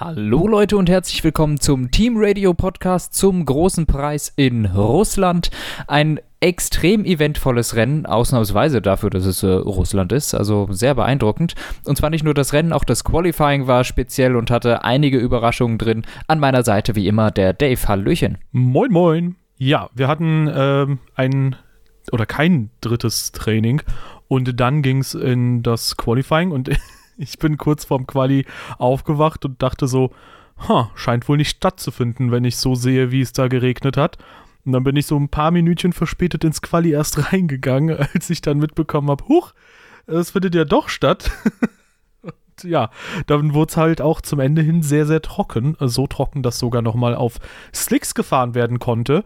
Hallo Leute und herzlich willkommen zum Team Radio Podcast zum großen Preis in Russland. Ein extrem eventvolles Rennen, ausnahmsweise dafür, dass es äh, Russland ist, also sehr beeindruckend. Und zwar nicht nur das Rennen, auch das Qualifying war speziell und hatte einige Überraschungen drin. An meiner Seite wie immer der Dave Hallöchen. Moin moin. Ja, wir hatten ähm, ein oder kein drittes Training und dann ging es in das Qualifying und ich bin kurz vorm Quali aufgewacht und dachte so, ha, scheint wohl nicht stattzufinden, wenn ich so sehe, wie es da geregnet hat. Und dann bin ich so ein paar Minütchen verspätet ins Quali erst reingegangen, als ich dann mitbekommen habe, huch, es findet ja doch statt. und ja, dann wurde es halt auch zum Ende hin sehr, sehr trocken. So trocken, dass sogar nochmal auf Slicks gefahren werden konnte.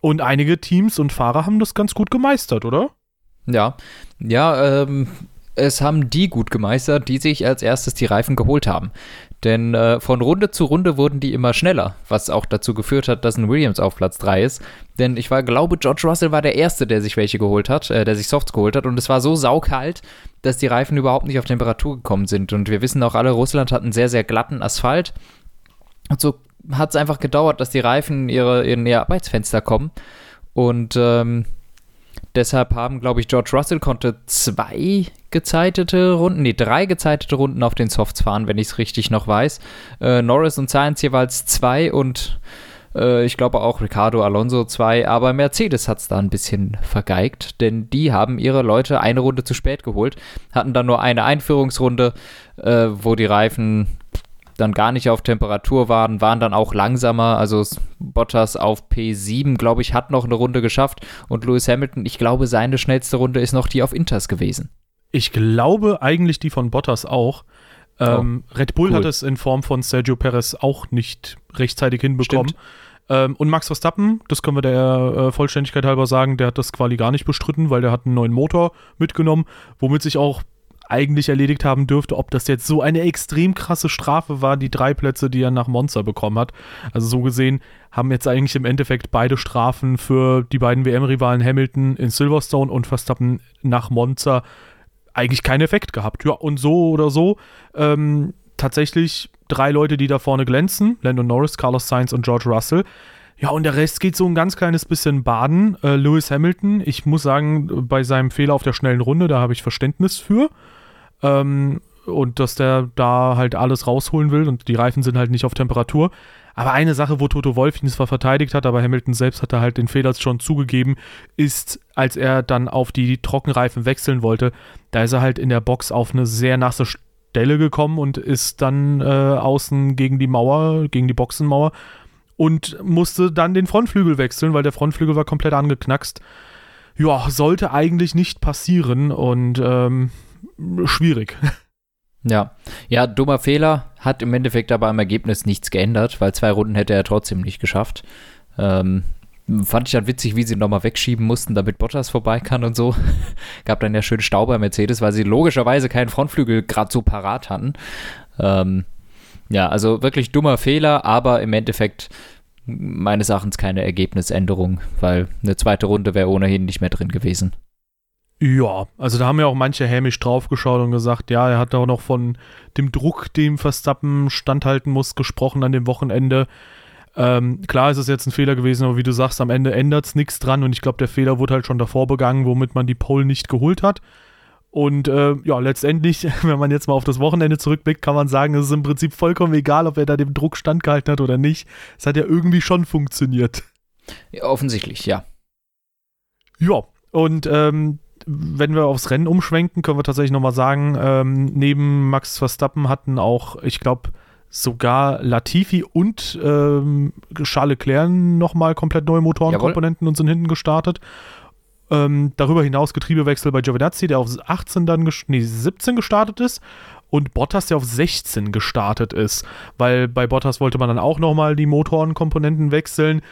Und einige Teams und Fahrer haben das ganz gut gemeistert, oder? Ja, ja, ähm, es haben die gut gemeistert, die sich als erstes die Reifen geholt haben. Denn äh, von Runde zu Runde wurden die immer schneller, was auch dazu geführt hat, dass ein Williams auf Platz 3 ist. Denn ich war, glaube, George Russell war der Erste, der sich welche geholt hat, äh, der sich Softs geholt hat. Und es war so saukalt, dass die Reifen überhaupt nicht auf Temperatur gekommen sind. Und wir wissen auch alle, Russland hat einen sehr, sehr glatten Asphalt. Und so hat es einfach gedauert, dass die Reifen in ihre, in ihr Arbeitsfenster kommen. Und ähm, Deshalb haben, glaube ich, George Russell konnte zwei gezeitete Runden, nee, drei gezeitete Runden auf den Softs fahren, wenn ich es richtig noch weiß. Äh, Norris und Sainz jeweils zwei und äh, ich glaube auch Ricardo Alonso zwei, aber Mercedes hat es da ein bisschen vergeigt, denn die haben ihre Leute eine Runde zu spät geholt, hatten dann nur eine Einführungsrunde, äh, wo die Reifen dann gar nicht auf Temperatur waren, waren dann auch langsamer. Also Bottas auf P7, glaube ich, hat noch eine Runde geschafft. Und Lewis Hamilton, ich glaube, seine schnellste Runde ist noch die auf Inters gewesen. Ich glaube eigentlich die von Bottas auch. Ähm, oh, Red Bull cool. hat es in Form von Sergio Perez auch nicht rechtzeitig hinbekommen. Ähm, und Max Verstappen, das können wir der äh, Vollständigkeit halber sagen, der hat das quasi gar nicht bestritten, weil der hat einen neuen Motor mitgenommen, womit sich auch eigentlich erledigt haben dürfte, ob das jetzt so eine extrem krasse Strafe war, die drei Plätze, die er nach Monza bekommen hat. Also so gesehen haben jetzt eigentlich im Endeffekt beide Strafen für die beiden WM-Rivalen Hamilton in Silverstone und Verstappen nach Monza eigentlich keinen Effekt gehabt. Ja, und so oder so ähm, tatsächlich drei Leute, die da vorne glänzen: Landon Norris, Carlos Sainz und George Russell. Ja, und der Rest geht so ein ganz kleines bisschen baden. Äh, Lewis Hamilton, ich muss sagen, bei seinem Fehler auf der schnellen Runde, da habe ich Verständnis für. Ähm, und dass der da halt alles rausholen will und die Reifen sind halt nicht auf Temperatur. Aber eine Sache, wo Toto Wolf ihn zwar verteidigt hat, aber Hamilton selbst hat da halt den Fehler schon zugegeben, ist, als er dann auf die Trockenreifen wechseln wollte, da ist er halt in der Box auf eine sehr nasse Stelle gekommen und ist dann äh, außen gegen die Mauer, gegen die Boxenmauer und musste dann den Frontflügel wechseln, weil der Frontflügel war komplett angeknackst. Ja, sollte eigentlich nicht passieren und ähm, schwierig. Ja, ja, dummer Fehler, hat im Endeffekt aber am Ergebnis nichts geändert, weil zwei Runden hätte er trotzdem nicht geschafft. Ähm, fand ich dann witzig, wie sie nochmal wegschieben mussten, damit Bottas vorbei kann und so. Gab dann ja schön Stau bei Mercedes, weil sie logischerweise keinen Frontflügel gerade so parat hatten. Ähm, ja, also wirklich dummer Fehler, aber im Endeffekt meines Erachtens keine Ergebnisänderung, weil eine zweite Runde wäre ohnehin nicht mehr drin gewesen. Ja, also da haben ja auch manche hämisch draufgeschaut und gesagt, ja, er hat auch noch von dem Druck, dem Verstappen standhalten muss, gesprochen an dem Wochenende. Ähm, klar ist es jetzt ein Fehler gewesen, aber wie du sagst, am Ende ändert es nichts dran und ich glaube, der Fehler wurde halt schon davor begangen, womit man die Pole nicht geholt hat. Und äh, ja, letztendlich, wenn man jetzt mal auf das Wochenende zurückblickt, kann man sagen, es ist im Prinzip vollkommen egal, ob er da dem Druck standgehalten hat oder nicht. Es hat ja irgendwie schon funktioniert. Ja, offensichtlich, ja. Ja, und ähm, wenn wir aufs Rennen umschwenken, können wir tatsächlich nochmal sagen, ähm, neben Max Verstappen hatten auch, ich glaube, sogar Latifi und ähm, Charles Leclerc nochmal komplett neue Motorenkomponenten und sind hinten gestartet. Ähm, darüber hinaus Getriebewechsel bei Giovinazzi, der auf 18 dann, nee, 17 gestartet ist und Bottas, der auf 16 gestartet ist, weil bei Bottas wollte man dann auch nochmal die Motorenkomponenten wechseln.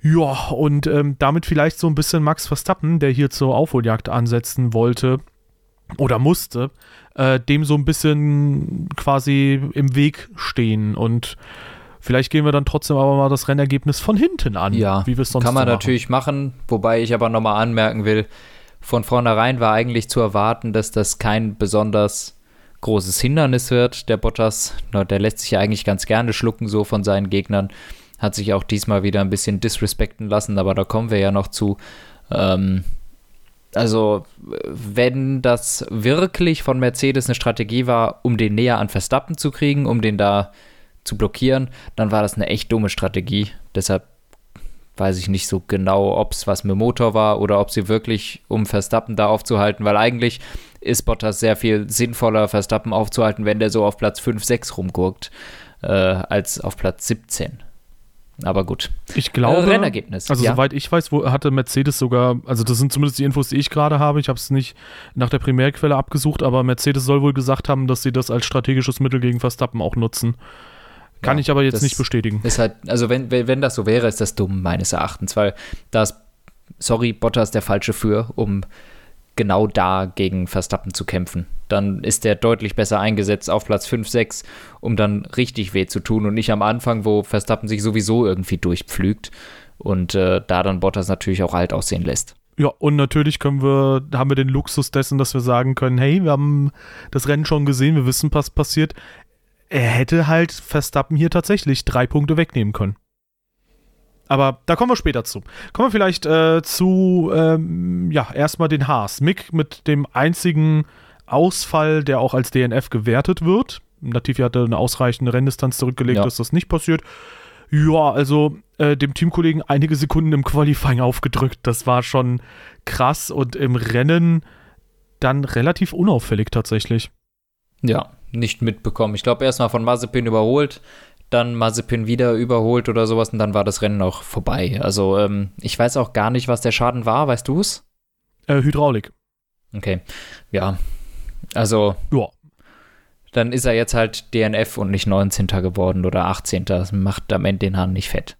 Ja, und ähm, damit vielleicht so ein bisschen Max Verstappen, der hier zur Aufholjagd ansetzen wollte oder musste, äh, dem so ein bisschen quasi im Weg stehen und Vielleicht gehen wir dann trotzdem aber mal das Rennergebnis von hinten an, ja, wie wir es sonst Kann man so natürlich machen, wobei ich aber nochmal anmerken will, von vornherein war eigentlich zu erwarten, dass das kein besonders großes Hindernis wird, der Bottas. Der lässt sich ja eigentlich ganz gerne schlucken, so von seinen Gegnern. Hat sich auch diesmal wieder ein bisschen disrespekten lassen, aber da kommen wir ja noch zu. Ähm, also, wenn das wirklich von Mercedes eine Strategie war, um den näher an Verstappen zu kriegen, um den da zu blockieren, dann war das eine echt dumme Strategie. Deshalb weiß ich nicht so genau, ob es was mit Motor war oder ob sie wirklich, um Verstappen da aufzuhalten, weil eigentlich ist Bottas sehr viel sinnvoller, Verstappen aufzuhalten, wenn der so auf Platz 5, 6 rumgurkt, äh, als auf Platz 17. Aber gut. Ich glaube, äh, Rennergebnis. Also ja. soweit ich weiß, wo hatte Mercedes sogar, also das sind zumindest die Infos, die ich gerade habe. Ich habe es nicht nach der Primärquelle abgesucht, aber Mercedes soll wohl gesagt haben, dass sie das als strategisches Mittel gegen Verstappen auch nutzen. Kann ja, ich aber jetzt nicht bestätigen. Ist halt, also wenn, wenn das so wäre, ist das dumm meines Erachtens, weil da ist, sorry, Bottas der falsche für, um genau da gegen Verstappen zu kämpfen. Dann ist der deutlich besser eingesetzt auf Platz 5, 6, um dann richtig weh zu tun und nicht am Anfang, wo Verstappen sich sowieso irgendwie durchpflügt und äh, da dann Bottas natürlich auch alt aussehen lässt. Ja, und natürlich können wir, haben wir den Luxus dessen, dass wir sagen können, hey, wir haben das Rennen schon gesehen, wir wissen, was passiert er hätte halt Verstappen hier tatsächlich drei Punkte wegnehmen können. Aber da kommen wir später zu. Kommen wir vielleicht äh, zu, ähm, ja, erstmal den Haas. Mick mit dem einzigen Ausfall, der auch als DNF gewertet wird. Latifi hatte eine ausreichende Renndistanz zurückgelegt, ja. dass das nicht passiert. Ja, also äh, dem Teamkollegen einige Sekunden im Qualifying aufgedrückt. Das war schon krass und im Rennen dann relativ unauffällig tatsächlich. Ja, nicht mitbekommen. Ich glaube, erstmal von Mazepin überholt, dann Mazepin wieder überholt oder sowas und dann war das Rennen auch vorbei. Also ähm, ich weiß auch gar nicht, was der Schaden war, weißt du es? Äh, Hydraulik. Okay, ja. Also, ja. dann ist er jetzt halt DNF und nicht 19. geworden oder 18. Das macht am Ende den Hahn nicht fett.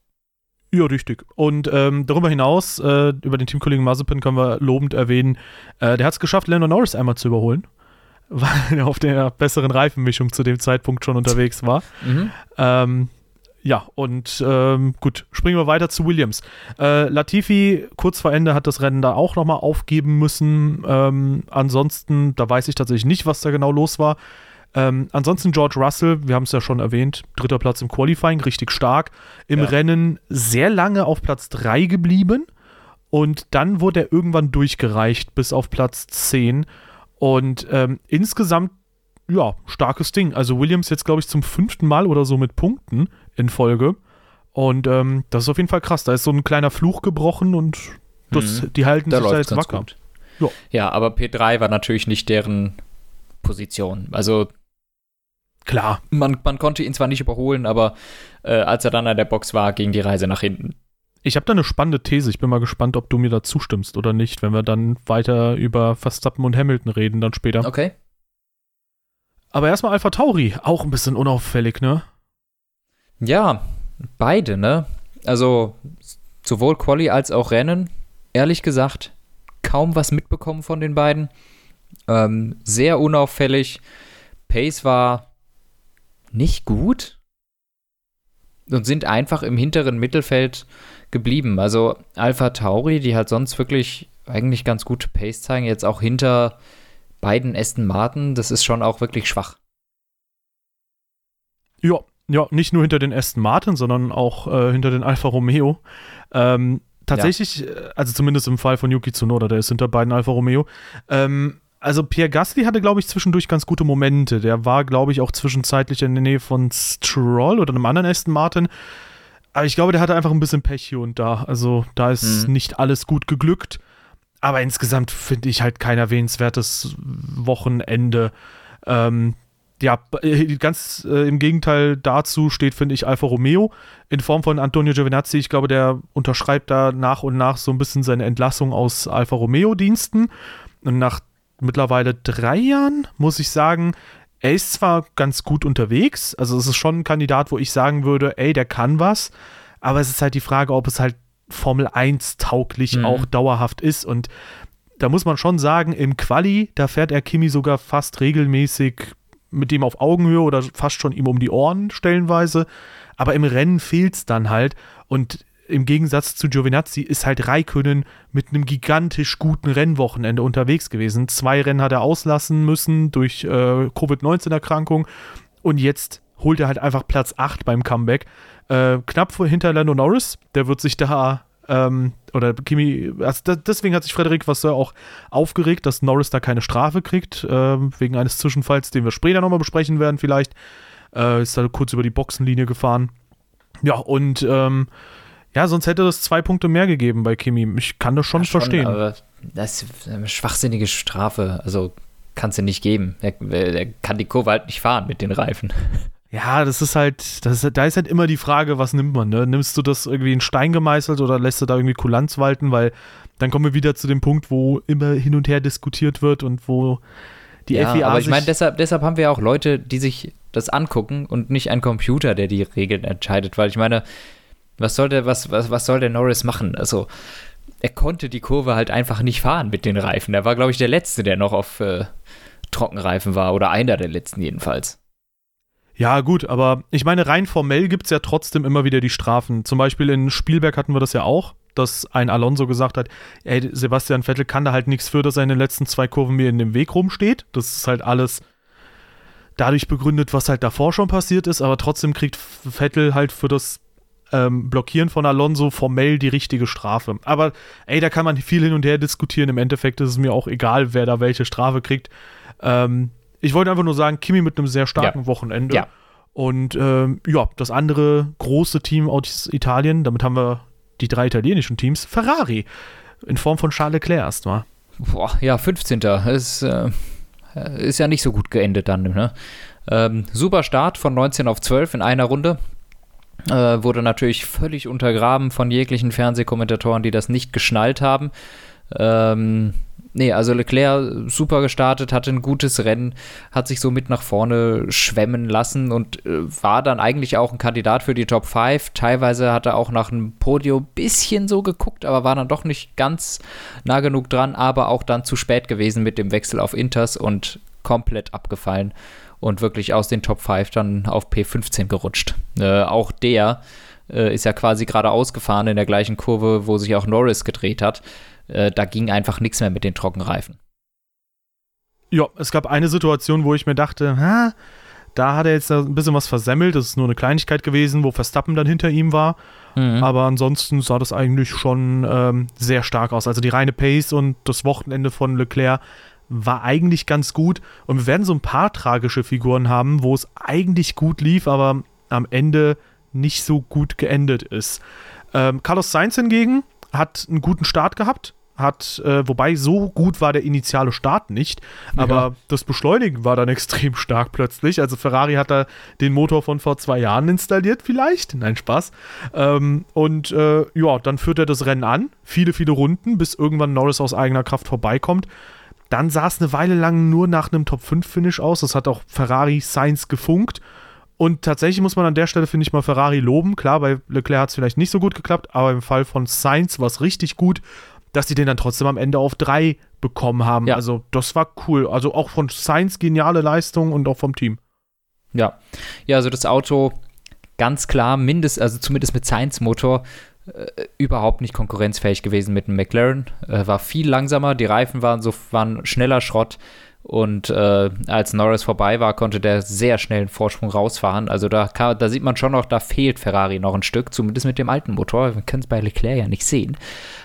Ja, richtig. Und ähm, darüber hinaus, äh, über den Teamkollegen Mazepin können wir lobend erwähnen, äh, der hat es geschafft, Lando Norris einmal zu überholen weil er auf der besseren Reifenmischung zu dem Zeitpunkt schon unterwegs war. Mhm. Ähm, ja, und ähm, gut, springen wir weiter zu Williams. Äh, Latifi kurz vor Ende hat das Rennen da auch nochmal aufgeben müssen. Ähm, ansonsten, da weiß ich tatsächlich nicht, was da genau los war. Ähm, ansonsten George Russell, wir haben es ja schon erwähnt, dritter Platz im Qualifying, richtig stark. Im ja. Rennen sehr lange auf Platz 3 geblieben und dann wurde er irgendwann durchgereicht bis auf Platz 10. Und ähm, insgesamt, ja, starkes Ding. Also Williams jetzt, glaube ich, zum fünften Mal oder so mit Punkten in Folge. Und ähm, das ist auf jeden Fall krass. Da ist so ein kleiner Fluch gebrochen und das, mhm. die halten da sich da jetzt wacker. Ja. ja, aber P3 war natürlich nicht deren Position. Also klar. Man, man konnte ihn zwar nicht überholen, aber äh, als er dann an der Box war, ging die Reise nach hinten. Ich habe da eine spannende These. Ich bin mal gespannt, ob du mir da zustimmst oder nicht, wenn wir dann weiter über Verstappen und Hamilton reden, dann später. Okay. Aber erstmal Alpha Tauri, auch ein bisschen unauffällig, ne? Ja, beide, ne? Also sowohl Quali als auch Rennen, ehrlich gesagt, kaum was mitbekommen von den beiden. Ähm, sehr unauffällig. Pace war nicht gut und sind einfach im hinteren Mittelfeld geblieben. Also Alpha Tauri, die halt sonst wirklich eigentlich ganz gute Pace zeigen, jetzt auch hinter beiden Aston Martin, das ist schon auch wirklich schwach. Ja, ja, nicht nur hinter den Aston Martin, sondern auch äh, hinter den Alfa Romeo. Ähm, tatsächlich, ja. Äh, also zumindest im Fall von Yuki Tsunoda, der ist hinter beiden Alfa Romeo. Ähm, also Pierre Gasly hatte, glaube ich, zwischendurch ganz gute Momente. Der war, glaube ich, auch zwischenzeitlich in der Nähe von Stroll oder einem anderen Aston Martin. Aber ich glaube, der hatte einfach ein bisschen Pech hier und da. Also da ist mhm. nicht alles gut geglückt. Aber insgesamt finde ich halt kein erwähnenswertes Wochenende. Ähm, ja, äh, ganz äh, im Gegenteil dazu steht, finde ich, Alfa Romeo in Form von Antonio Giovinazzi. Ich glaube, der unterschreibt da nach und nach so ein bisschen seine Entlassung aus Alfa Romeo-Diensten. Und nach mittlerweile drei Jahren muss ich sagen, er ist zwar ganz gut unterwegs, also es ist schon ein Kandidat, wo ich sagen würde, ey, der kann was, aber es ist halt die Frage, ob es halt Formel 1 tauglich mhm. auch dauerhaft ist. Und da muss man schon sagen, im Quali, da fährt er Kimi sogar fast regelmäßig mit dem auf Augenhöhe oder fast schon ihm um die Ohren stellenweise, aber im Rennen fehlt es dann halt. Und im Gegensatz zu Giovinazzi ist halt Raikönnen mit einem gigantisch guten Rennwochenende unterwegs gewesen. Zwei Rennen hat er auslassen müssen durch äh, Covid-19-Erkrankung und jetzt holt er halt einfach Platz 8 beim Comeback. Äh, knapp vor hinter Lando Norris, der wird sich da ähm, oder Kimi, also deswegen hat sich Frederik Vasseur auch aufgeregt, dass Norris da keine Strafe kriegt, äh, wegen eines Zwischenfalls, den wir später nochmal besprechen werden vielleicht. Äh, ist da kurz über die Boxenlinie gefahren. Ja, und ähm, ja, sonst hätte es zwei Punkte mehr gegeben bei Kimi. Ich kann das schon, ja, schon verstehen. Aber das ist eine schwachsinnige Strafe. Also kannst du nicht geben. Er, er, kann die Kurve halt nicht fahren mit den Reifen. Ja, das ist halt, das ist, da ist halt immer die Frage, was nimmt man, ne? Nimmst du das irgendwie in Stein gemeißelt oder lässt du da irgendwie Kulanz walten? Weil dann kommen wir wieder zu dem Punkt, wo immer hin und her diskutiert wird und wo die ja, FIA. Aber ich meine, deshalb, deshalb haben wir auch Leute, die sich das angucken und nicht ein Computer, der die Regeln entscheidet, weil ich meine, was soll der, was, was, was soll der Norris machen? Also, er konnte die Kurve halt einfach nicht fahren mit den Reifen. Er war, glaube ich, der Letzte, der noch auf äh, Trockenreifen war oder einer der letzten jedenfalls. Ja, gut, aber ich meine, rein formell gibt es ja trotzdem immer wieder die Strafen. Zum Beispiel in Spielberg hatten wir das ja auch, dass ein Alonso gesagt hat, ey, Sebastian Vettel kann da halt nichts für, dass er in den letzten zwei Kurven mir in dem Weg rumsteht. Das ist halt alles dadurch begründet, was halt davor schon passiert ist, aber trotzdem kriegt Vettel halt für das ähm, Blockieren von Alonso formell die richtige Strafe. Aber ey, da kann man viel hin und her diskutieren. Im Endeffekt ist es mir auch egal, wer da welche Strafe kriegt. Ähm, ich wollte einfach nur sagen, Kimi mit einem sehr starken ja. Wochenende. Ja. Und ähm, ja, das andere große Team aus Italien, damit haben wir die drei italienischen Teams, Ferrari. In Form von Charles Leclerc erstmal. Boah, ja, 15. Ist, äh, ist ja nicht so gut geendet dann. Ne? Ähm, super Start von 19 auf 12 in einer Runde. Äh, wurde natürlich völlig untergraben von jeglichen Fernsehkommentatoren, die das nicht geschnallt haben. Ähm, nee, also Leclerc super gestartet, hatte ein gutes Rennen, hat sich so mit nach vorne schwemmen lassen und äh, war dann eigentlich auch ein Kandidat für die Top 5. Teilweise hat er auch nach einem Podium bisschen so geguckt, aber war dann doch nicht ganz nah genug dran, aber auch dann zu spät gewesen mit dem Wechsel auf Inters und komplett abgefallen und wirklich aus den Top 5 dann auf P15 gerutscht. Äh, auch der äh, ist ja quasi gerade ausgefahren in der gleichen Kurve, wo sich auch Norris gedreht hat äh, da ging einfach nichts mehr mit den Trockenreifen. Ja, es gab eine Situation, wo ich mir dachte, ha, da hat er jetzt ein bisschen was versemmelt. Das ist nur eine Kleinigkeit gewesen, wo Verstappen dann hinter ihm war. Mhm. Aber ansonsten sah das eigentlich schon ähm, sehr stark aus. Also die reine Pace und das Wochenende von Leclerc war eigentlich ganz gut. Und wir werden so ein paar tragische Figuren haben, wo es eigentlich gut lief, aber am Ende nicht so gut geendet ist. Ähm, Carlos Sainz hingegen hat einen guten Start gehabt, hat, äh, wobei so gut war der initiale Start nicht, aber ja. das Beschleunigen war dann extrem stark plötzlich. Also Ferrari hat da den Motor von vor zwei Jahren installiert, vielleicht. Nein, Spaß. Ähm, und äh, ja, dann führt er das Rennen an, viele, viele Runden, bis irgendwann Norris aus eigener Kraft vorbeikommt. Dann sah es eine Weile lang nur nach einem Top-5-Finish aus. Das hat auch Ferrari Sainz gefunkt. Und tatsächlich muss man an der Stelle, finde ich, mal Ferrari loben. Klar, bei Leclerc hat es vielleicht nicht so gut geklappt, aber im Fall von Sainz war es richtig gut dass sie den dann trotzdem am Ende auf drei bekommen haben. Ja. Also das war cool. Also auch von Sainz geniale Leistung und auch vom Team. Ja, ja, also das Auto ganz klar, mindest, also zumindest mit Sainz Motor äh, überhaupt nicht konkurrenzfähig gewesen mit dem McLaren. Äh, war viel langsamer, die Reifen waren so waren schneller Schrott. Und äh, als Norris vorbei war, konnte der sehr schnell einen Vorsprung rausfahren. Also da, kann, da sieht man schon noch, da fehlt Ferrari noch ein Stück, zumindest mit dem alten Motor. Wir können es bei Leclerc ja nicht sehen.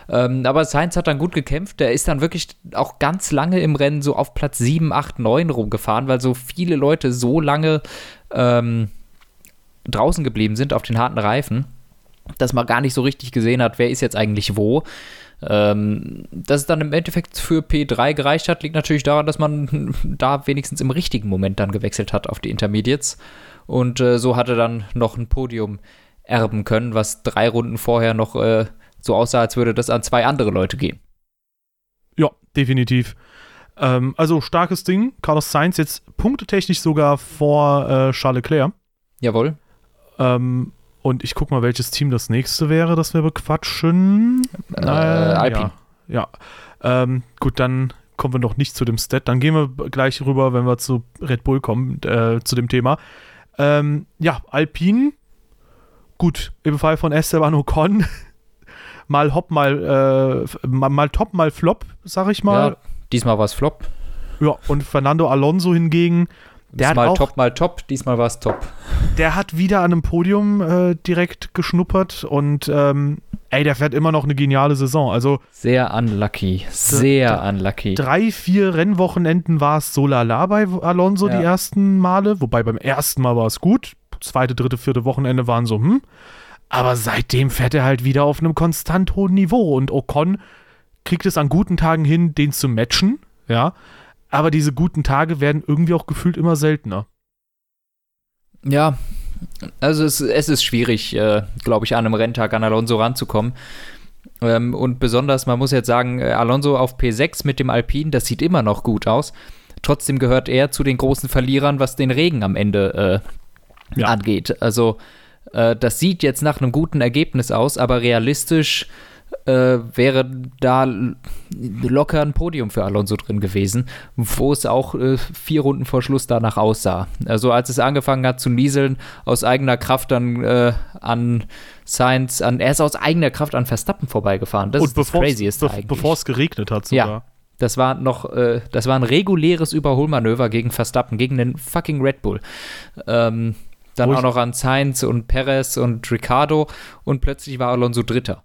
Ähm, aber Sainz hat dann gut gekämpft. Der ist dann wirklich auch ganz lange im Rennen so auf Platz 7, 8, 9 rumgefahren, weil so viele Leute so lange ähm, draußen geblieben sind auf den harten Reifen, dass man gar nicht so richtig gesehen hat, wer ist jetzt eigentlich wo. Ähm, dass es dann im Endeffekt für P3 gereicht hat, liegt natürlich daran, dass man da wenigstens im richtigen Moment dann gewechselt hat auf die Intermediates. Und äh, so hatte dann noch ein Podium erben können, was drei Runden vorher noch äh, so aussah, als würde das an zwei andere Leute gehen. Ja, definitiv. Ähm, also starkes Ding. Carlos Sainz jetzt punktetechnisch sogar vor äh, Charles Leclerc. Jawohl. Ähm, und ich guck mal, welches Team das nächste wäre, das wir bequatschen. Äh, Alpine. Ja. ja. Ähm, gut, dann kommen wir noch nicht zu dem Stat. Dann gehen wir gleich rüber, wenn wir zu Red Bull kommen, äh, zu dem Thema. Ähm, ja, Alpine. Gut, im Fall von Esteban Ocon mal hopp, mal, äh, mal, mal, top, mal flop, sag ich mal. Ja, diesmal war es flop. Ja, und Fernando Alonso hingegen, der hat mal auch, top, mal top, diesmal war es top. Der hat wieder an einem Podium äh, direkt geschnuppert und ähm, ey, der fährt immer noch eine geniale Saison. Also sehr unlucky, sehr unlucky. Drei, vier Rennwochenenden war es so lala bei Alonso ja. die ersten Male, wobei beim ersten Mal war es gut. Zweite, dritte, vierte Wochenende waren so, hm. Aber seitdem fährt er halt wieder auf einem konstant hohen Niveau und Ocon kriegt es an guten Tagen hin, den zu matchen, ja. Aber diese guten Tage werden irgendwie auch gefühlt immer seltener. Ja, also es, es ist schwierig, äh, glaube ich, an einem Renntag an Alonso ranzukommen. Ähm, und besonders, man muss jetzt sagen, äh, Alonso auf P6 mit dem Alpin, das sieht immer noch gut aus. Trotzdem gehört er zu den großen Verlierern, was den Regen am Ende äh, ja. angeht. Also äh, das sieht jetzt nach einem guten Ergebnis aus, aber realistisch äh, wäre da locker ein Podium für Alonso drin gewesen, wo es auch äh, vier Runden vor Schluss danach aussah. Also als es angefangen hat zu nieseln, aus eigener Kraft dann äh, an Sainz, an, er ist aus eigener Kraft an Verstappen vorbeigefahren. Das Und ist das Crazieste be Bevor es geregnet hat sogar. Ja. Das war noch, äh, das war ein reguläres Überholmanöver gegen Verstappen, gegen den fucking Red Bull. Ähm, dann auch noch an Sainz und Perez und Ricardo und plötzlich war Alonso Dritter.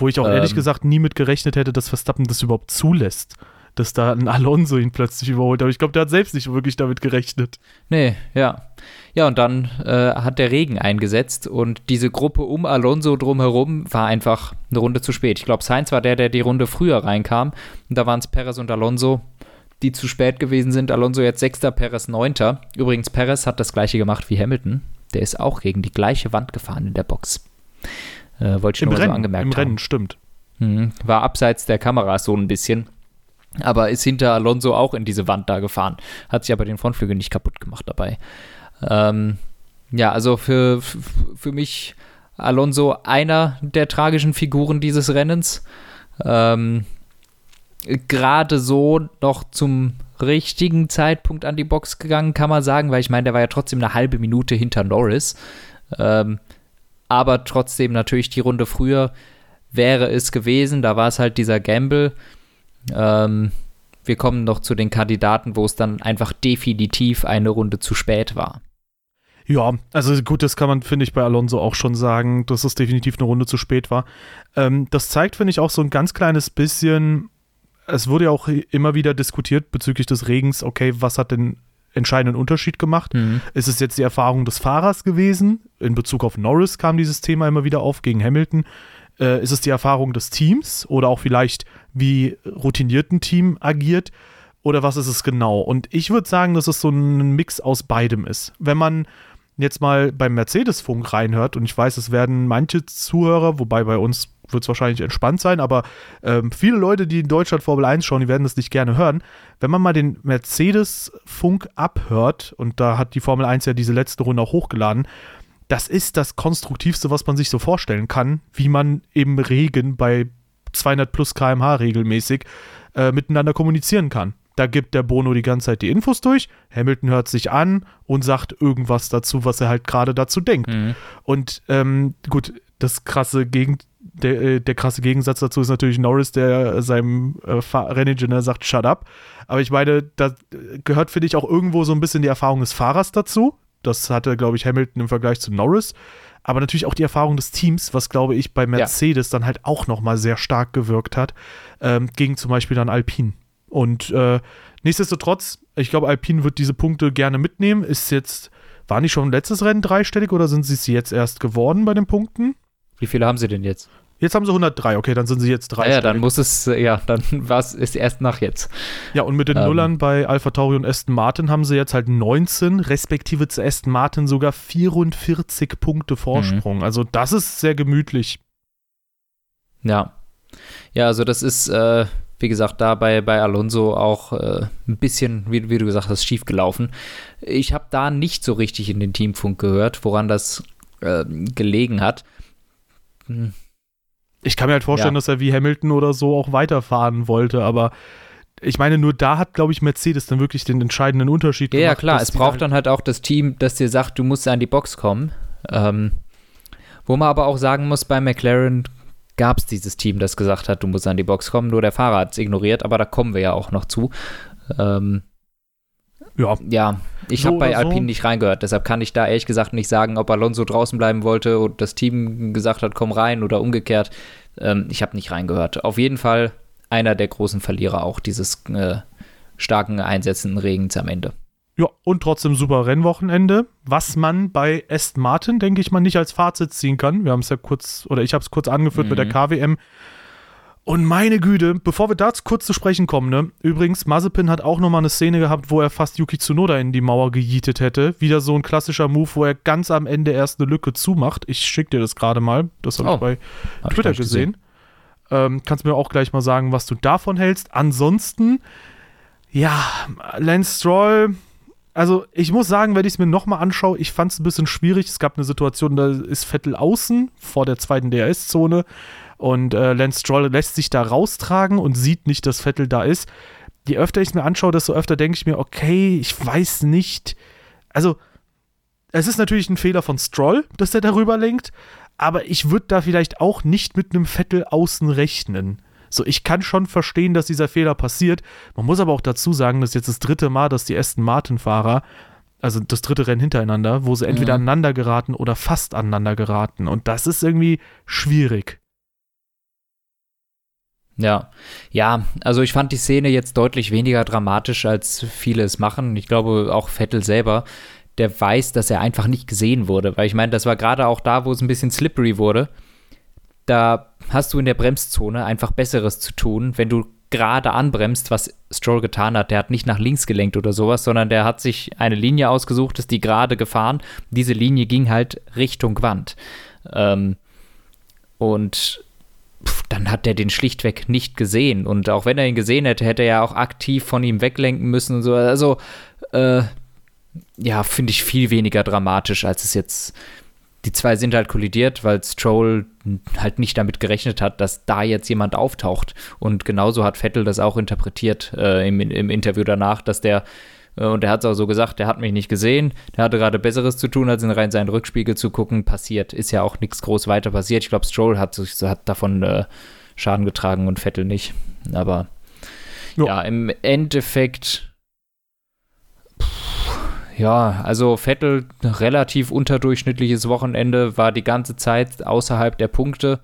Wo ich auch ähm, ehrlich gesagt nie mit gerechnet hätte, dass Verstappen das überhaupt zulässt. Dass da ein Alonso ihn plötzlich überholt. Aber ich glaube, der hat selbst nicht wirklich damit gerechnet. Nee, ja. Ja, und dann äh, hat der Regen eingesetzt und diese Gruppe um Alonso drumherum war einfach eine Runde zu spät. Ich glaube, Sainz war der, der die Runde früher reinkam. Und da waren es Perez und Alonso, die zu spät gewesen sind. Alonso jetzt Sechster, Perez Neunter. Übrigens, Perez hat das gleiche gemacht wie Hamilton. Der ist auch gegen die gleiche Wand gefahren in der Box. Äh, Wollte ich Im nur Rennen, so angemerkt Im haben. Rennen, stimmt. Mhm. War abseits der Kamera so ein bisschen. Aber ist hinter Alonso auch in diese Wand da gefahren. Hat sich aber den Frontflügel nicht kaputt gemacht dabei. Ähm, ja, also für, für mich Alonso einer der tragischen Figuren dieses Rennens. Ähm, Gerade so noch zum richtigen Zeitpunkt an die Box gegangen, kann man sagen, weil ich meine, der war ja trotzdem eine halbe Minute hinter Norris. Ähm, aber trotzdem natürlich die Runde früher wäre es gewesen. Da war es halt dieser Gamble. Ähm, wir kommen noch zu den Kandidaten, wo es dann einfach definitiv eine Runde zu spät war. Ja, also gut, das kann man, finde ich, bei Alonso auch schon sagen, dass es definitiv eine Runde zu spät war. Ähm, das zeigt, finde ich, auch so ein ganz kleines bisschen, es wurde ja auch immer wieder diskutiert bezüglich des Regens, okay, was hat denn entscheidenden Unterschied gemacht. Mhm. Ist es jetzt die Erfahrung des Fahrers gewesen? In Bezug auf Norris kam dieses Thema immer wieder auf gegen Hamilton. Äh, ist es die Erfahrung des Teams oder auch vielleicht wie routiniert ein Team agiert? Oder was ist es genau? Und ich würde sagen, dass es so ein Mix aus beidem ist. Wenn man jetzt mal beim Mercedes-Funk reinhört, und ich weiß, es werden manche Zuhörer, wobei bei uns wird es wahrscheinlich entspannt sein, aber ähm, viele Leute, die in Deutschland Formel 1 schauen, die werden das nicht gerne hören. Wenn man mal den Mercedes-Funk abhört, und da hat die Formel 1 ja diese letzte Runde auch hochgeladen, das ist das Konstruktivste, was man sich so vorstellen kann, wie man im Regen bei 200 plus kmh regelmäßig äh, miteinander kommunizieren kann. Da gibt der Bono die ganze Zeit die Infos durch, Hamilton hört sich an und sagt irgendwas dazu, was er halt gerade dazu denkt. Mhm. Und ähm, gut, das krasse Gegend, der, äh, der krasse Gegensatz dazu ist natürlich Norris, der seinem äh, Renningenieur sagt, shut up. Aber ich meine, da gehört, finde ich, auch irgendwo so ein bisschen die Erfahrung des Fahrers dazu. Das hatte, glaube ich, Hamilton im Vergleich zu Norris. Aber natürlich auch die Erfahrung des Teams, was, glaube ich, bei Mercedes ja. dann halt auch nochmal sehr stark gewirkt hat, ähm, gegen zum Beispiel dann Alpine. Und äh, nichtsdestotrotz, ich glaube, Alpine wird diese Punkte gerne mitnehmen. Ist jetzt, war nicht schon letztes Rennen dreistellig oder sind sie es jetzt erst geworden bei den Punkten? Wie viele haben sie denn jetzt? Jetzt haben sie 103, okay, dann sind sie jetzt drei. Ja, ja dann muss es, ja, dann war es erst nach jetzt. Ja, und mit den ähm, Nullern bei Alpha Tauri und Aston Martin haben sie jetzt halt 19, respektive zu Aston Martin sogar 44 Punkte Vorsprung. Mhm. Also das ist sehr gemütlich. Ja. Ja, also das ist, äh, wie gesagt, da bei, bei Alonso auch äh, ein bisschen, wie, wie, du gesagt hast, schief gelaufen. Ich habe da nicht so richtig in den Teamfunk gehört, woran das äh, gelegen hat. Hm ich kann mir halt vorstellen, ja. dass er wie Hamilton oder so auch weiterfahren wollte, aber ich meine, nur da hat, glaube ich, Mercedes dann wirklich den entscheidenden Unterschied ja, gemacht. Ja, klar, es braucht dann halt auch das Team, das dir sagt, du musst an die Box kommen. Ähm, wo man aber auch sagen muss, bei McLaren gab es dieses Team, das gesagt hat, du musst an die Box kommen. Nur der Fahrer hat es ignoriert, aber da kommen wir ja auch noch zu. Ähm, ja. ja, ich so habe bei Alpine so. nicht reingehört, deshalb kann ich da ehrlich gesagt nicht sagen, ob Alonso draußen bleiben wollte und das Team gesagt hat, komm rein oder umgekehrt. Ähm, ich habe nicht reingehört. Auf jeden Fall einer der großen Verlierer auch dieses äh, starken einsetzenden Regens am Ende. Ja, und trotzdem super Rennwochenende, was man bei Aston Martin, denke ich mal, nicht als Fazit ziehen kann. Wir haben es ja kurz, oder ich habe es kurz angeführt mhm. mit der mhm. KWM. Und meine Güte, bevor wir dazu kurz zu sprechen kommen, ne? Übrigens, Mazepin hat auch nochmal eine Szene gehabt, wo er fast Yuki Tsunoda in die Mauer gejietet hätte. Wieder so ein klassischer Move, wo er ganz am Ende erst eine Lücke zumacht. Ich schicke dir das gerade mal. Das habe oh, ich bei hab Twitter ich gesehen. gesehen. Ähm, kannst mir auch gleich mal sagen, was du davon hältst. Ansonsten, ja, Lance Stroll, also ich muss sagen, wenn ich es mir nochmal anschaue, ich fand es ein bisschen schwierig. Es gab eine Situation, da ist Vettel außen vor der zweiten DRS-Zone und äh, Lance Stroll lässt sich da raustragen und sieht nicht, dass Vettel da ist. Je öfter ich es mir anschaue, desto öfter denke ich mir, okay, ich weiß nicht. Also, es ist natürlich ein Fehler von Stroll, dass er darüber lenkt, aber ich würde da vielleicht auch nicht mit einem Vettel außen rechnen. So, ich kann schon verstehen, dass dieser Fehler passiert. Man muss aber auch dazu sagen, dass jetzt das dritte Mal, dass die Aston Martin-Fahrer, also das dritte Rennen hintereinander, wo sie entweder mhm. aneinander geraten oder fast aneinander geraten. Und das ist irgendwie schwierig. Ja, ja, also ich fand die Szene jetzt deutlich weniger dramatisch, als viele es machen. Ich glaube auch Vettel selber, der weiß, dass er einfach nicht gesehen wurde. Weil ich meine, das war gerade auch da, wo es ein bisschen slippery wurde. Da hast du in der Bremszone einfach Besseres zu tun, wenn du gerade anbremst, was Stroll getan hat. Der hat nicht nach links gelenkt oder sowas, sondern der hat sich eine Linie ausgesucht, ist die gerade gefahren. Diese Linie ging halt Richtung Wand. Ähm, und dann hat er den schlichtweg nicht gesehen. Und auch wenn er ihn gesehen hätte, hätte er ja auch aktiv von ihm weglenken müssen und so. Also, äh, ja, finde ich viel weniger dramatisch, als es jetzt. Die zwei sind halt kollidiert, weil Stroll halt nicht damit gerechnet hat, dass da jetzt jemand auftaucht. Und genauso hat Vettel das auch interpretiert äh, im, im Interview danach, dass der und er hat es auch so gesagt, der hat mich nicht gesehen, der hatte gerade Besseres zu tun, als in rein seinen Rückspiegel zu gucken. Passiert, ist ja auch nichts groß weiter passiert. Ich glaube, Stroll hat, hat davon äh, Schaden getragen und Vettel nicht. Aber jo. ja, im Endeffekt ja, also Vettel relativ unterdurchschnittliches Wochenende, war die ganze Zeit außerhalb der Punkte.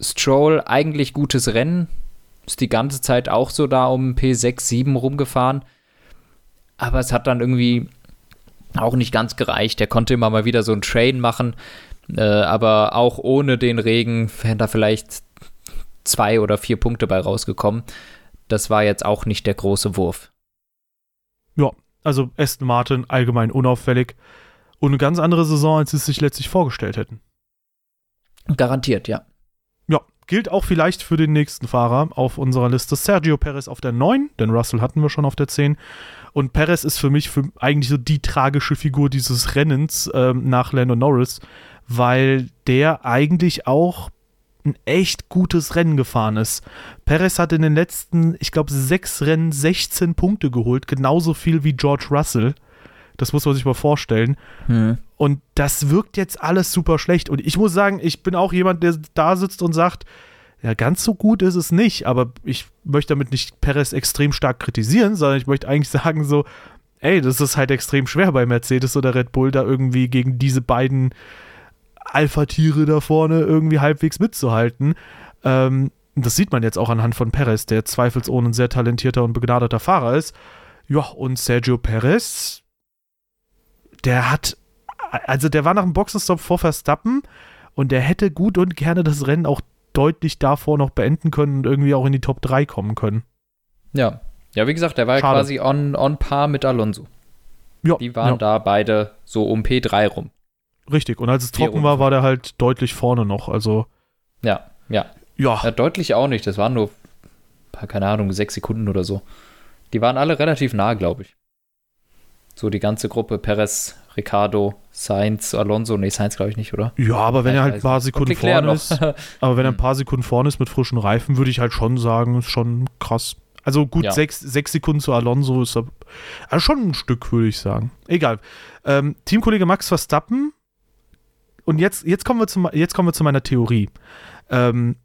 Stroll eigentlich gutes Rennen, ist die ganze Zeit auch so da um P6, 7 rumgefahren aber es hat dann irgendwie auch nicht ganz gereicht. Er konnte immer mal wieder so einen Train machen, äh, aber auch ohne den Regen wären da vielleicht zwei oder vier Punkte bei rausgekommen. Das war jetzt auch nicht der große Wurf. Ja, also Aston Martin allgemein unauffällig und eine ganz andere Saison, als sie es sich letztlich vorgestellt hätten. Garantiert, ja. Ja, gilt auch vielleicht für den nächsten Fahrer auf unserer Liste. Sergio Perez auf der 9, denn Russell hatten wir schon auf der 10. Und Perez ist für mich für eigentlich so die tragische Figur dieses Rennens ähm, nach Lando Norris, weil der eigentlich auch ein echt gutes Rennen gefahren ist. Perez hat in den letzten, ich glaube, sechs Rennen 16 Punkte geholt, genauso viel wie George Russell. Das muss man sich mal vorstellen. Hm. Und das wirkt jetzt alles super schlecht. Und ich muss sagen, ich bin auch jemand, der da sitzt und sagt, ja, ganz so gut ist es nicht, aber ich möchte damit nicht Perez extrem stark kritisieren, sondern ich möchte eigentlich sagen, so, ey, das ist halt extrem schwer bei Mercedes oder Red Bull da irgendwie gegen diese beiden Alpha-Tiere da vorne irgendwie halbwegs mitzuhalten. Ähm, das sieht man jetzt auch anhand von Perez, der zweifelsohne ein sehr talentierter und begnadeter Fahrer ist. Ja, und Sergio Perez, der hat, also der war nach dem Boxenstopp vor Verstappen und der hätte gut und gerne das Rennen auch deutlich davor noch beenden können und irgendwie auch in die Top 3 kommen können. Ja. Ja, wie gesagt, der war Schade. quasi on, on par mit Alonso. Ja. Die waren ja. da beide so um P3 rum. Richtig, und als es trocken war, war der halt deutlich vorne noch, also. Ja, ja. Ja. ja deutlich auch nicht, das waren nur, keine Ahnung, sechs Sekunden oder so. Die waren alle relativ nah, glaube ich. So die ganze Gruppe, Perez, Ricardo, Sainz, Alonso, nee, Sainz glaube ich nicht, oder? Ja, aber wenn er halt ein paar Sekunden vorne ist, aber wenn er ein paar Sekunden vorne ist mit frischen Reifen, würde ich halt schon sagen, ist schon krass. Also gut, ja. sechs, sechs Sekunden zu Alonso ist also schon ein Stück, würde ich sagen. Egal. Ähm, Teamkollege Max Verstappen. Und jetzt, jetzt, kommen wir zu, jetzt kommen wir zu meiner Theorie. Ähm,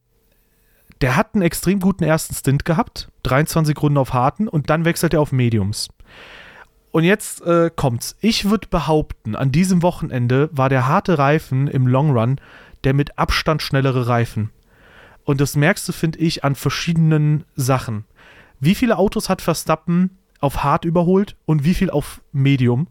der hat einen extrem guten ersten Stint gehabt, 23 Runden auf harten und dann wechselt er auf Mediums. Und jetzt äh, kommt's. Ich würde behaupten, an diesem Wochenende war der harte Reifen im Long Run der mit Abstand schnellere Reifen. Und das merkst du, finde ich, an verschiedenen Sachen. Wie viele Autos hat Verstappen auf hart überholt und wie viel auf Medium?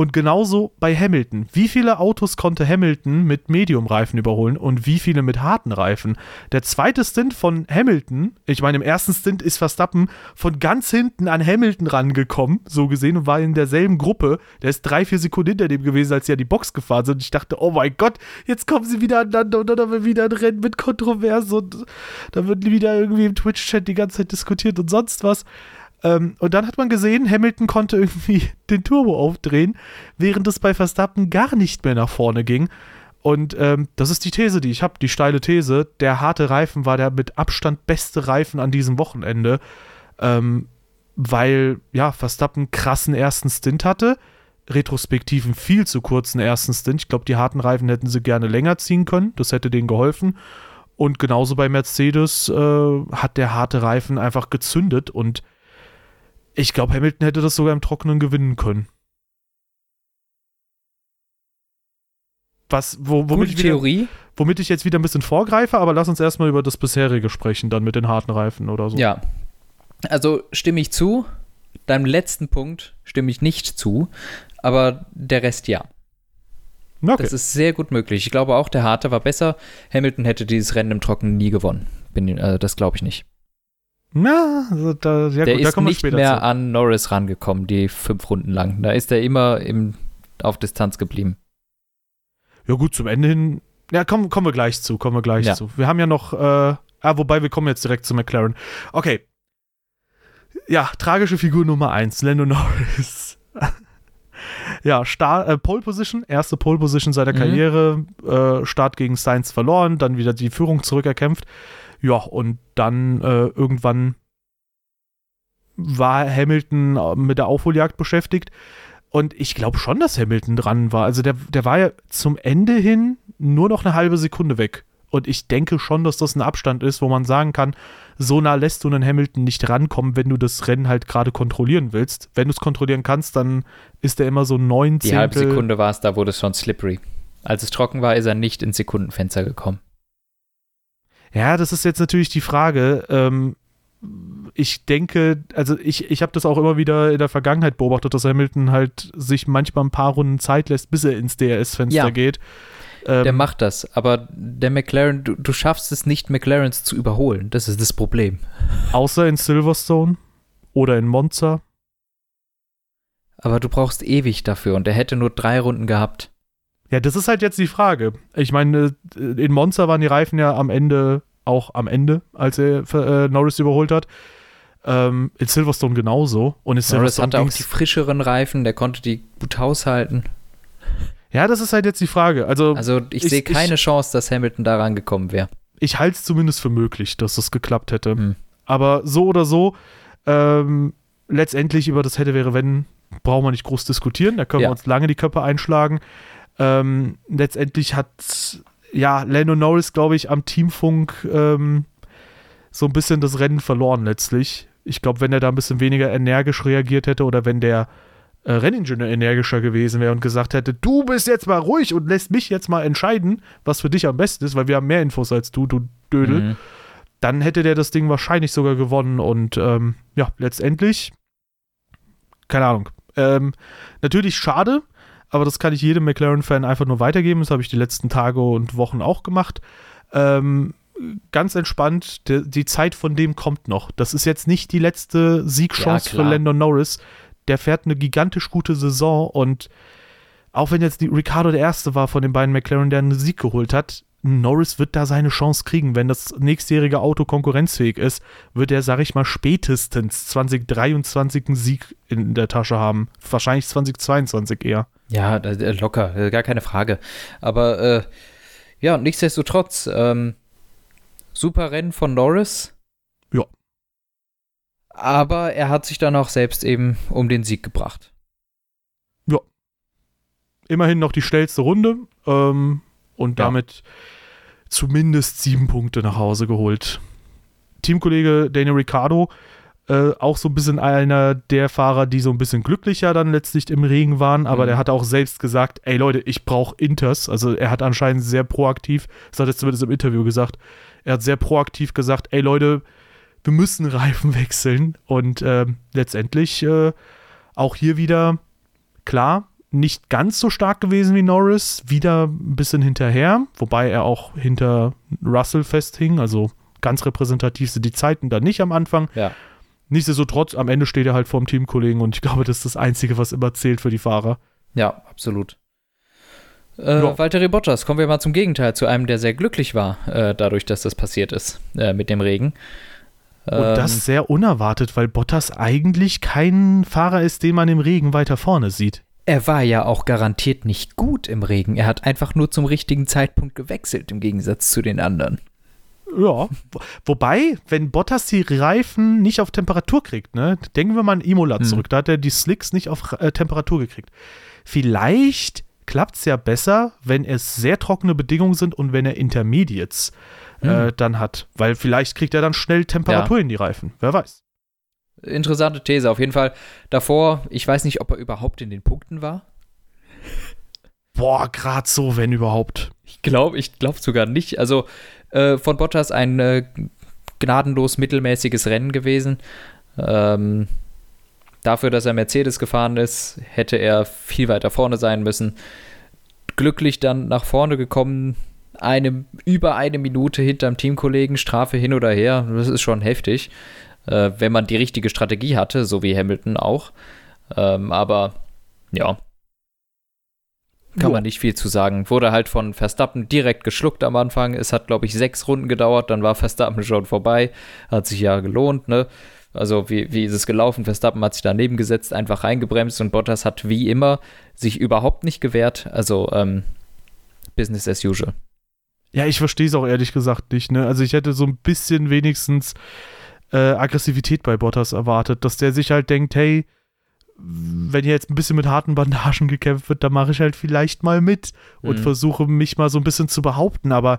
Und genauso bei Hamilton. Wie viele Autos konnte Hamilton mit Medium-Reifen überholen und wie viele mit harten Reifen? Der zweite Stint von Hamilton, ich meine, im ersten Stint ist Verstappen von ganz hinten an Hamilton rangekommen, so gesehen, und war in derselben Gruppe. Der ist drei, vier Sekunden hinter dem gewesen, als sie an die Box gefahren sind. Ich dachte, oh mein Gott, jetzt kommen sie wieder aneinander und dann haben wir wieder ein Rennen mit Kontroverse und da wird wieder irgendwie im Twitch-Chat die ganze Zeit diskutiert und sonst was. Ähm, und dann hat man gesehen, Hamilton konnte irgendwie den Turbo aufdrehen, während es bei Verstappen gar nicht mehr nach vorne ging. Und ähm, das ist die These, die ich habe, die steile These. Der harte Reifen war der mit Abstand beste Reifen an diesem Wochenende, ähm, weil ja Verstappen krassen ersten Stint hatte, retrospektiven viel zu kurzen ersten Stint. Ich glaube, die harten Reifen hätten sie gerne länger ziehen können. Das hätte denen geholfen. Und genauso bei Mercedes äh, hat der harte Reifen einfach gezündet und ich glaube, Hamilton hätte das sogar im Trockenen gewinnen können. Was, wo, womit, ich wieder, womit ich jetzt wieder ein bisschen vorgreife, aber lass uns erstmal über das bisherige sprechen, dann mit den harten Reifen oder so. Ja. Also stimme ich zu. Deinem letzten Punkt stimme ich nicht zu, aber der Rest ja. Okay. Das ist sehr gut möglich. Ich glaube auch, der harte war besser. Hamilton hätte dieses Rennen im Trockenen nie gewonnen. Bin, äh, das glaube ich nicht. Na, also da, ja der gut, ist nicht mehr zu. an Norris rangekommen, die fünf Runden lang. Da ist er immer im, auf Distanz geblieben. Ja, gut, zum Ende hin. Ja, kommen, kommen wir gleich zu, kommen wir gleich ja. zu. Wir haben ja noch, äh, ah, wobei wir kommen jetzt direkt zu McLaren. Okay. Ja, tragische Figur Nummer eins, Lando Norris. ja, Star, äh, Pole Position, erste Pole Position seiner mhm. Karriere, äh, Start gegen Sainz verloren, dann wieder die Führung zurückerkämpft. Ja, und dann äh, irgendwann war Hamilton äh, mit der Aufholjagd beschäftigt. Und ich glaube schon, dass Hamilton dran war. Also der, der war ja zum Ende hin nur noch eine halbe Sekunde weg. Und ich denke schon, dass das ein Abstand ist, wo man sagen kann, so nah lässt du einen Hamilton nicht rankommen, wenn du das Rennen halt gerade kontrollieren willst. Wenn du es kontrollieren kannst, dann ist er immer so neun Die halbe Sekunde war es, da wurde es schon slippery. Als es trocken war, ist er nicht ins Sekundenfenster gekommen. Ja, das ist jetzt natürlich die Frage. Ähm, ich denke, also ich, ich habe das auch immer wieder in der Vergangenheit beobachtet, dass Hamilton halt sich manchmal ein paar Runden Zeit lässt, bis er ins DRS-Fenster ja, geht. Ähm, der macht das, aber der McLaren, du, du schaffst es nicht, McLarens zu überholen. Das ist das Problem. Außer in Silverstone oder in Monza. Aber du brauchst ewig dafür und er hätte nur drei Runden gehabt. Ja, das ist halt jetzt die Frage. Ich meine, äh, in Monza waren die Reifen ja am Ende, auch am Ende, als er äh, Norris überholt hat. Ähm, in Silverstone genauso. Und in Norris hatte auch die frischeren Reifen, der konnte die gut haushalten. Ja, das ist halt jetzt die Frage. Also, also ich, ich sehe keine ich, Chance, dass Hamilton da rangekommen wäre. Ich halte es zumindest für möglich, dass das geklappt hätte. Hm. Aber so oder so, ähm, letztendlich über das hätte, wäre, wenn, brauchen wir nicht groß diskutieren. Da können ja. wir uns lange die Köpfe einschlagen. Ähm, letztendlich hat ja Lando Norris, glaube ich, am Teamfunk ähm, so ein bisschen das Rennen verloren letztlich. Ich glaube, wenn er da ein bisschen weniger energisch reagiert hätte oder wenn der äh, Renningenieur energischer gewesen wäre und gesagt hätte, du bist jetzt mal ruhig und lässt mich jetzt mal entscheiden, was für dich am besten ist, weil wir haben mehr Infos als du, du Dödel, mhm. dann hätte der das Ding wahrscheinlich sogar gewonnen und ähm, ja, letztendlich, keine Ahnung. Ähm, natürlich schade, aber das kann ich jedem McLaren-Fan einfach nur weitergeben. Das habe ich die letzten Tage und Wochen auch gemacht. Ähm, ganz entspannt, die, die, Zeit von dem kommt noch. Das ist jetzt nicht die letzte Siegchance ja, für Landon Norris. Der fährt eine gigantisch gute Saison und auch wenn jetzt die Ricardo der Erste war von den beiden McLaren, der einen Sieg geholt hat, Norris wird da seine Chance kriegen. Wenn das nächstjährige Auto konkurrenzfähig ist, wird er, sag ich mal, spätestens 2023 einen Sieg in der Tasche haben. Wahrscheinlich 2022 eher. Ja, äh, locker, äh, gar keine Frage. Aber äh, ja, nichtsdestotrotz, ähm, super Rennen von Norris. Aber er hat sich dann auch selbst eben um den Sieg gebracht. Ja. Immerhin noch die schnellste Runde. Ähm, und damit ja. zumindest sieben Punkte nach Hause geholt. Teamkollege Daniel Ricciardo, äh, auch so ein bisschen einer der Fahrer, die so ein bisschen glücklicher dann letztlich im Regen waren, aber mhm. der hat auch selbst gesagt, ey Leute, ich brauche Inters. Also er hat anscheinend sehr proaktiv, das hat er zumindest im Interview gesagt, er hat sehr proaktiv gesagt, ey Leute, wir müssen Reifen wechseln. Und äh, letztendlich äh, auch hier wieder, klar, nicht ganz so stark gewesen wie Norris, wieder ein bisschen hinterher, wobei er auch hinter Russell festhing, also ganz repräsentativ sind die Zeiten da nicht am Anfang. Ja. Nichtsdestotrotz, am Ende steht er halt vorm Teamkollegen und ich glaube, das ist das Einzige, was immer zählt für die Fahrer. Ja, absolut. Äh, ja. Valtteri Bottas, kommen wir mal zum Gegenteil, zu einem, der sehr glücklich war, äh, dadurch, dass das passiert ist äh, mit dem Regen. Und ähm, das sehr unerwartet, weil Bottas eigentlich kein Fahrer ist, den man im Regen weiter vorne sieht. Er war ja auch garantiert nicht gut im Regen. Er hat einfach nur zum richtigen Zeitpunkt gewechselt, im Gegensatz zu den anderen. Ja, wobei, wenn Bottas die Reifen nicht auf Temperatur kriegt, ne, denken wir mal an Imola hm. zurück, da hat er die Slicks nicht auf äh, Temperatur gekriegt. Vielleicht klappt es ja besser, wenn es sehr trockene Bedingungen sind und wenn er Intermediates hm. äh, dann hat, weil vielleicht kriegt er dann schnell Temperatur ja. in die Reifen, wer weiß. Interessante These, auf jeden Fall. Davor, ich weiß nicht, ob er überhaupt in den Punkten war. Boah, gerade so, wenn überhaupt. Ich glaube, ich glaube sogar nicht. Also äh, von Bottas ein äh, gnadenlos mittelmäßiges Rennen gewesen. Ähm, dafür, dass er Mercedes gefahren ist, hätte er viel weiter vorne sein müssen. Glücklich dann nach vorne gekommen, eine, über eine Minute hinterm Teamkollegen, Strafe hin oder her. Das ist schon heftig, äh, wenn man die richtige Strategie hatte, so wie Hamilton auch. Ähm, aber ja, kann jo. man nicht viel zu sagen. Wurde halt von Verstappen direkt geschluckt am Anfang. Es hat, glaube ich, sechs Runden gedauert, dann war Verstappen schon vorbei. Hat sich ja gelohnt, ne? Also, wie, wie ist es gelaufen? Verstappen hat sich daneben gesetzt, einfach reingebremst und Bottas hat wie immer sich überhaupt nicht gewehrt. Also, ähm, Business as usual. Ja, ich verstehe es auch ehrlich gesagt nicht, ne? Also, ich hätte so ein bisschen wenigstens äh, Aggressivität bei Bottas erwartet, dass der sich halt denkt, hey, wenn hier jetzt ein bisschen mit harten Bandagen gekämpft wird, dann mache ich halt vielleicht mal mit und mhm. versuche mich mal so ein bisschen zu behaupten, aber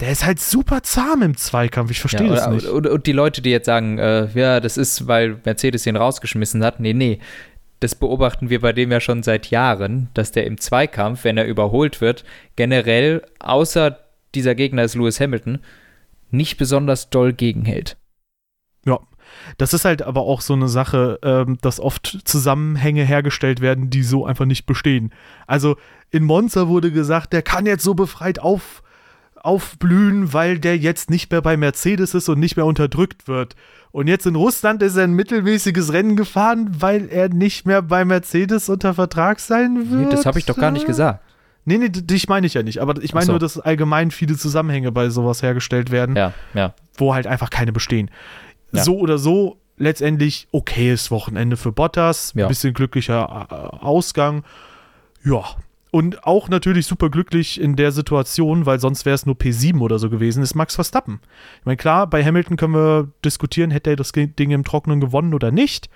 der ist halt super zahm im Zweikampf, ich verstehe ja, das nicht. Und, und, die Leute, die jetzt sagen, äh, ja, das ist, weil Mercedes ihn rausgeschmissen hat, nee, nee, das beobachten wir bei dem ja schon seit Jahren, dass der im Zweikampf, wenn er überholt wird, generell, außer dieser Gegner ist Lewis Hamilton, nicht besonders doll gegenhält. Ja, das ist halt aber auch so eine Sache, ähm, dass oft Zusammenhänge hergestellt werden, die so einfach nicht bestehen. Also in Monza wurde gesagt, der kann jetzt so befreit auf, aufblühen, weil der jetzt nicht mehr bei Mercedes ist und nicht mehr unterdrückt wird. Und jetzt in Russland ist er ein mittelmäßiges Rennen gefahren, weil er nicht mehr bei Mercedes unter Vertrag sein wird. Nee, das habe ich doch gar nicht gesagt. Nee, nee, dich meine ich ja nicht. Aber ich meine so. nur, dass allgemein viele Zusammenhänge bei sowas hergestellt werden, ja, ja. wo halt einfach keine bestehen. Ja. So oder so letztendlich okayes Wochenende für Bottas. Ein bisschen glücklicher äh, Ausgang. Ja. Und auch natürlich super glücklich in der Situation, weil sonst wäre es nur P7 oder so gewesen, ist Max Verstappen. Ich meine, klar, bei Hamilton können wir diskutieren, hätte er das Ding im Trockenen gewonnen oder nicht.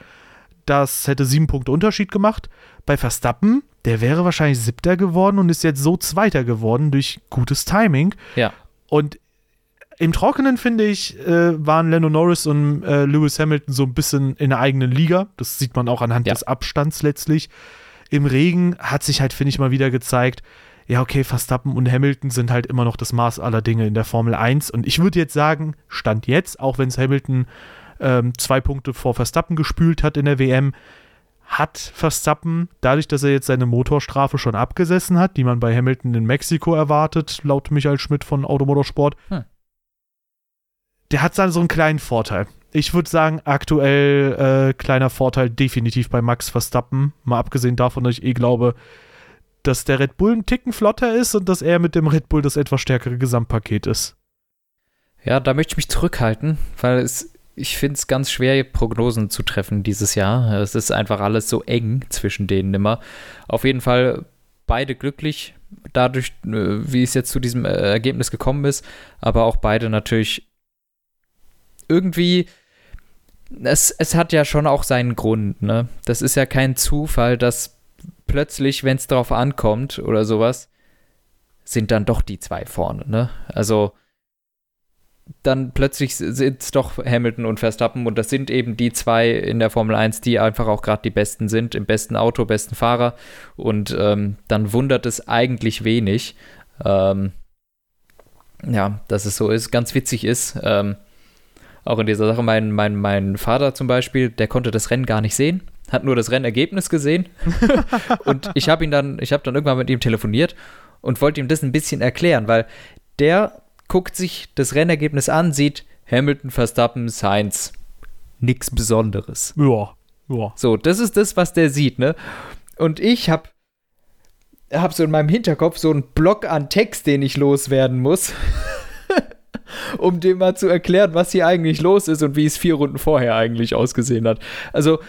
Das hätte sieben Punkte Unterschied gemacht. Bei Verstappen, der wäre wahrscheinlich siebter geworden und ist jetzt so zweiter geworden durch gutes Timing. Ja. Und im Trockenen, finde ich, äh, waren Lando Norris und äh, Lewis Hamilton so ein bisschen in der eigenen Liga. Das sieht man auch anhand ja. des Abstands letztlich. Im Regen hat sich halt, finde ich, mal wieder gezeigt, ja, okay, Verstappen und Hamilton sind halt immer noch das Maß aller Dinge in der Formel 1. Und ich würde jetzt sagen, Stand jetzt, auch wenn es Hamilton ähm, zwei Punkte vor Verstappen gespült hat in der WM, hat Verstappen, dadurch, dass er jetzt seine Motorstrafe schon abgesessen hat, die man bei Hamilton in Mexiko erwartet, laut Michael Schmidt von Automotorsport, hm der hat dann so einen kleinen Vorteil. Ich würde sagen, aktuell äh, kleiner Vorteil definitiv bei Max Verstappen. Mal abgesehen davon, dass ich eh glaube, dass der Red Bull ein Ticken flotter ist und dass er mit dem Red Bull das etwas stärkere Gesamtpaket ist. Ja, da möchte ich mich zurückhalten, weil es, ich finde es ganz schwer, Prognosen zu treffen dieses Jahr. Es ist einfach alles so eng zwischen denen immer. Auf jeden Fall beide glücklich, dadurch, äh, wie es jetzt zu diesem äh, Ergebnis gekommen ist, aber auch beide natürlich irgendwie, es, es hat ja schon auch seinen Grund, ne? Das ist ja kein Zufall, dass plötzlich, wenn es darauf ankommt oder sowas, sind dann doch die zwei vorne. Ne? Also dann plötzlich sind es doch Hamilton und Verstappen und das sind eben die zwei in der Formel 1, die einfach auch gerade die besten sind, im besten Auto, besten Fahrer und ähm, dann wundert es eigentlich wenig, ähm, ja, dass es so ist, ganz witzig ist, ähm, auch in dieser Sache, mein, mein, mein Vater zum Beispiel, der konnte das Rennen gar nicht sehen, hat nur das Rennergebnis gesehen und ich habe ihn dann, ich habe dann irgendwann mit ihm telefoniert und wollte ihm das ein bisschen erklären, weil der guckt sich das Rennergebnis an, sieht Hamilton, Verstappen, Sainz. Nichts Besonderes. Ja, ja. So, das ist das, was der sieht, ne? Und ich hab, hab so in meinem Hinterkopf so einen Block an Text, den ich loswerden muss, um dem mal zu erklären, was hier eigentlich los ist und wie es vier Runden vorher eigentlich ausgesehen hat. Also,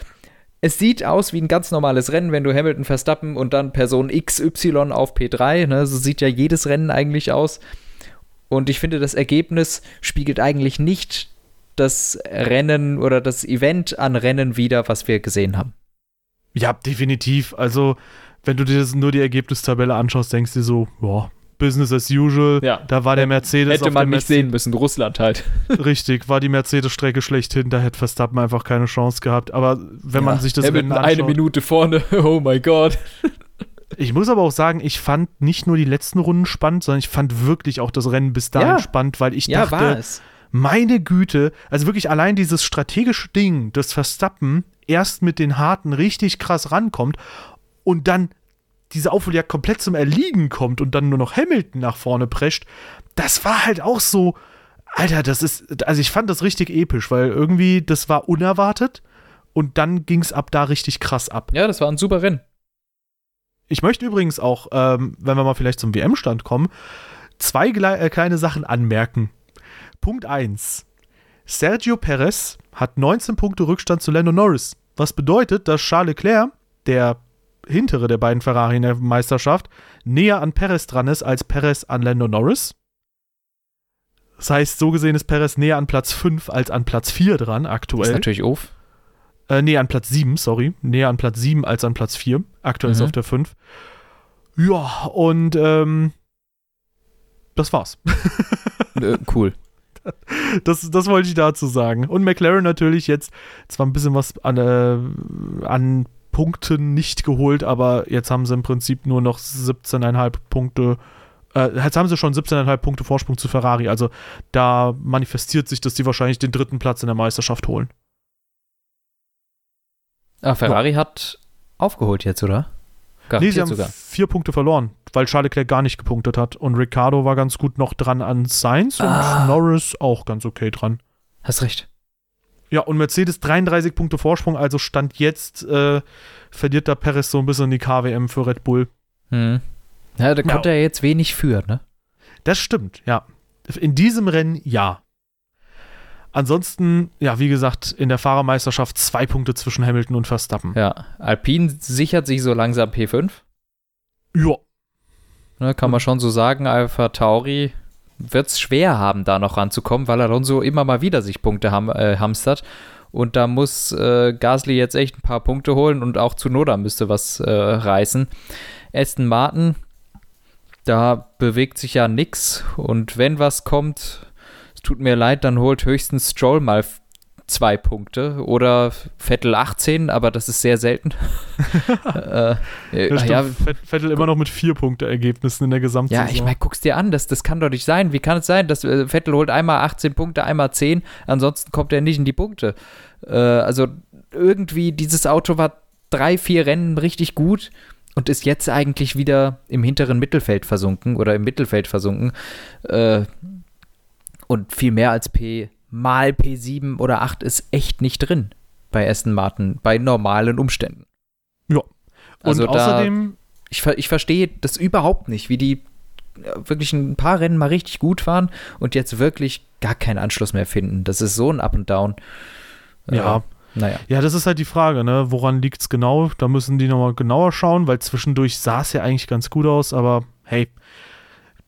es sieht aus wie ein ganz normales Rennen, wenn du Hamilton, Verstappen und dann Person XY auf P3, ne? So sieht ja jedes Rennen eigentlich aus. Und ich finde, das Ergebnis spiegelt eigentlich nicht das Rennen oder das Event an Rennen wieder, was wir gesehen haben. Ja, definitiv. Also, wenn du dir nur die Ergebnistabelle anschaust, denkst du so, boah, Business as usual. Ja. Da war der Mercedes. Hätte man nicht sehen müssen, Russland halt. Richtig, war die Mercedes-Strecke schlechthin, da hätte Verstappen einfach keine Chance gehabt. Aber wenn ja, man sich das Rennen anschaut. Eine Minute vorne, oh mein Gott. Ich muss aber auch sagen, ich fand nicht nur die letzten Runden spannend, sondern ich fand wirklich auch das Rennen bis dahin ja. spannend, weil ich ja, dachte, meine Güte, also wirklich allein dieses strategische Ding, dass Verstappen erst mit den Harten richtig krass rankommt und dann diese Aufholjagd komplett zum Erliegen kommt und dann nur noch Hamilton nach vorne prescht, das war halt auch so, Alter, das ist, also ich fand das richtig episch, weil irgendwie das war unerwartet und dann ging es ab da richtig krass ab. Ja, das war ein super Rennen. Ich möchte übrigens auch, ähm, wenn wir mal vielleicht zum WM-Stand kommen, zwei äh, kleine Sachen anmerken. Punkt 1. Sergio Perez hat 19 Punkte Rückstand zu Lando Norris. Was bedeutet, dass Charles Leclerc, der hintere der beiden Ferrari in der Meisterschaft, näher an Perez dran ist als Perez an Lando Norris. Das heißt, so gesehen ist Perez näher an Platz 5 als an Platz 4 dran aktuell. Das ist natürlich auf. Äh, nee, an Platz 7, sorry. Näher an Platz 7 als an Platz 4. Aktuell mhm. ist auf der 5. Ja, und ähm, das war's. äh, cool. Das, das wollte ich dazu sagen. Und McLaren natürlich jetzt zwar ein bisschen was an, äh, an Punkten nicht geholt, aber jetzt haben sie im Prinzip nur noch 17,5 Punkte. Äh, jetzt haben sie schon 17,5 Punkte Vorsprung zu Ferrari. Also da manifestiert sich, dass die wahrscheinlich den dritten Platz in der Meisterschaft holen. Ah, Ferrari ja. hat aufgeholt jetzt, oder? Garantiert nee, sie haben sogar. vier Punkte verloren, weil Charles Leclerc gar nicht gepunktet hat. Und Ricardo war ganz gut noch dran an Sainz und ah. Norris auch ganz okay dran. Hast recht. Ja, und Mercedes 33 Punkte Vorsprung, also Stand jetzt äh, verliert da Perez so ein bisschen die KWM für Red Bull. Hm. Ja, da konnte ja. er jetzt wenig führen, ne? Das stimmt, ja. In diesem Rennen ja. Ansonsten, ja, wie gesagt, in der Fahrermeisterschaft zwei Punkte zwischen Hamilton und Verstappen. Ja, Alpine sichert sich so langsam P5. Ja. Ne, kann man schon so sagen, Alpha Tauri wird es schwer haben, da noch ranzukommen, weil Alonso immer mal wieder sich Punkte ham äh, hamstert. Und da muss äh, Gasly jetzt echt ein paar Punkte holen und auch Zunoda müsste was äh, reißen. Aston Martin, da bewegt sich ja nichts. Und wenn was kommt, tut mir leid, dann holt höchstens Stroll mal zwei Punkte oder Vettel 18, aber das ist sehr selten. äh, ja, ja, Vettel immer noch mit vier Punkte Ergebnissen in der Gesamtsaison. Ja, ich meine, guck's dir an, das, das kann doch nicht sein. Wie kann es sein, dass äh, Vettel holt einmal 18 Punkte, einmal 10, ansonsten kommt er nicht in die Punkte. Äh, also irgendwie, dieses Auto war drei, vier Rennen richtig gut und ist jetzt eigentlich wieder im hinteren Mittelfeld versunken oder im Mittelfeld versunken. Äh, und viel mehr als P mal P7 oder 8 ist echt nicht drin bei Aston Martin, bei normalen Umständen. Ja. Und also außerdem. Da, ich, ich verstehe das überhaupt nicht, wie die äh, wirklich ein paar Rennen mal richtig gut waren und jetzt wirklich gar keinen Anschluss mehr finden. Das ist so ein Up and Down. Äh, ja. Äh, naja. Ja, das ist halt die Frage, ne? Woran liegt es genau? Da müssen die nochmal genauer schauen, weil zwischendurch sah es ja eigentlich ganz gut aus, aber hey,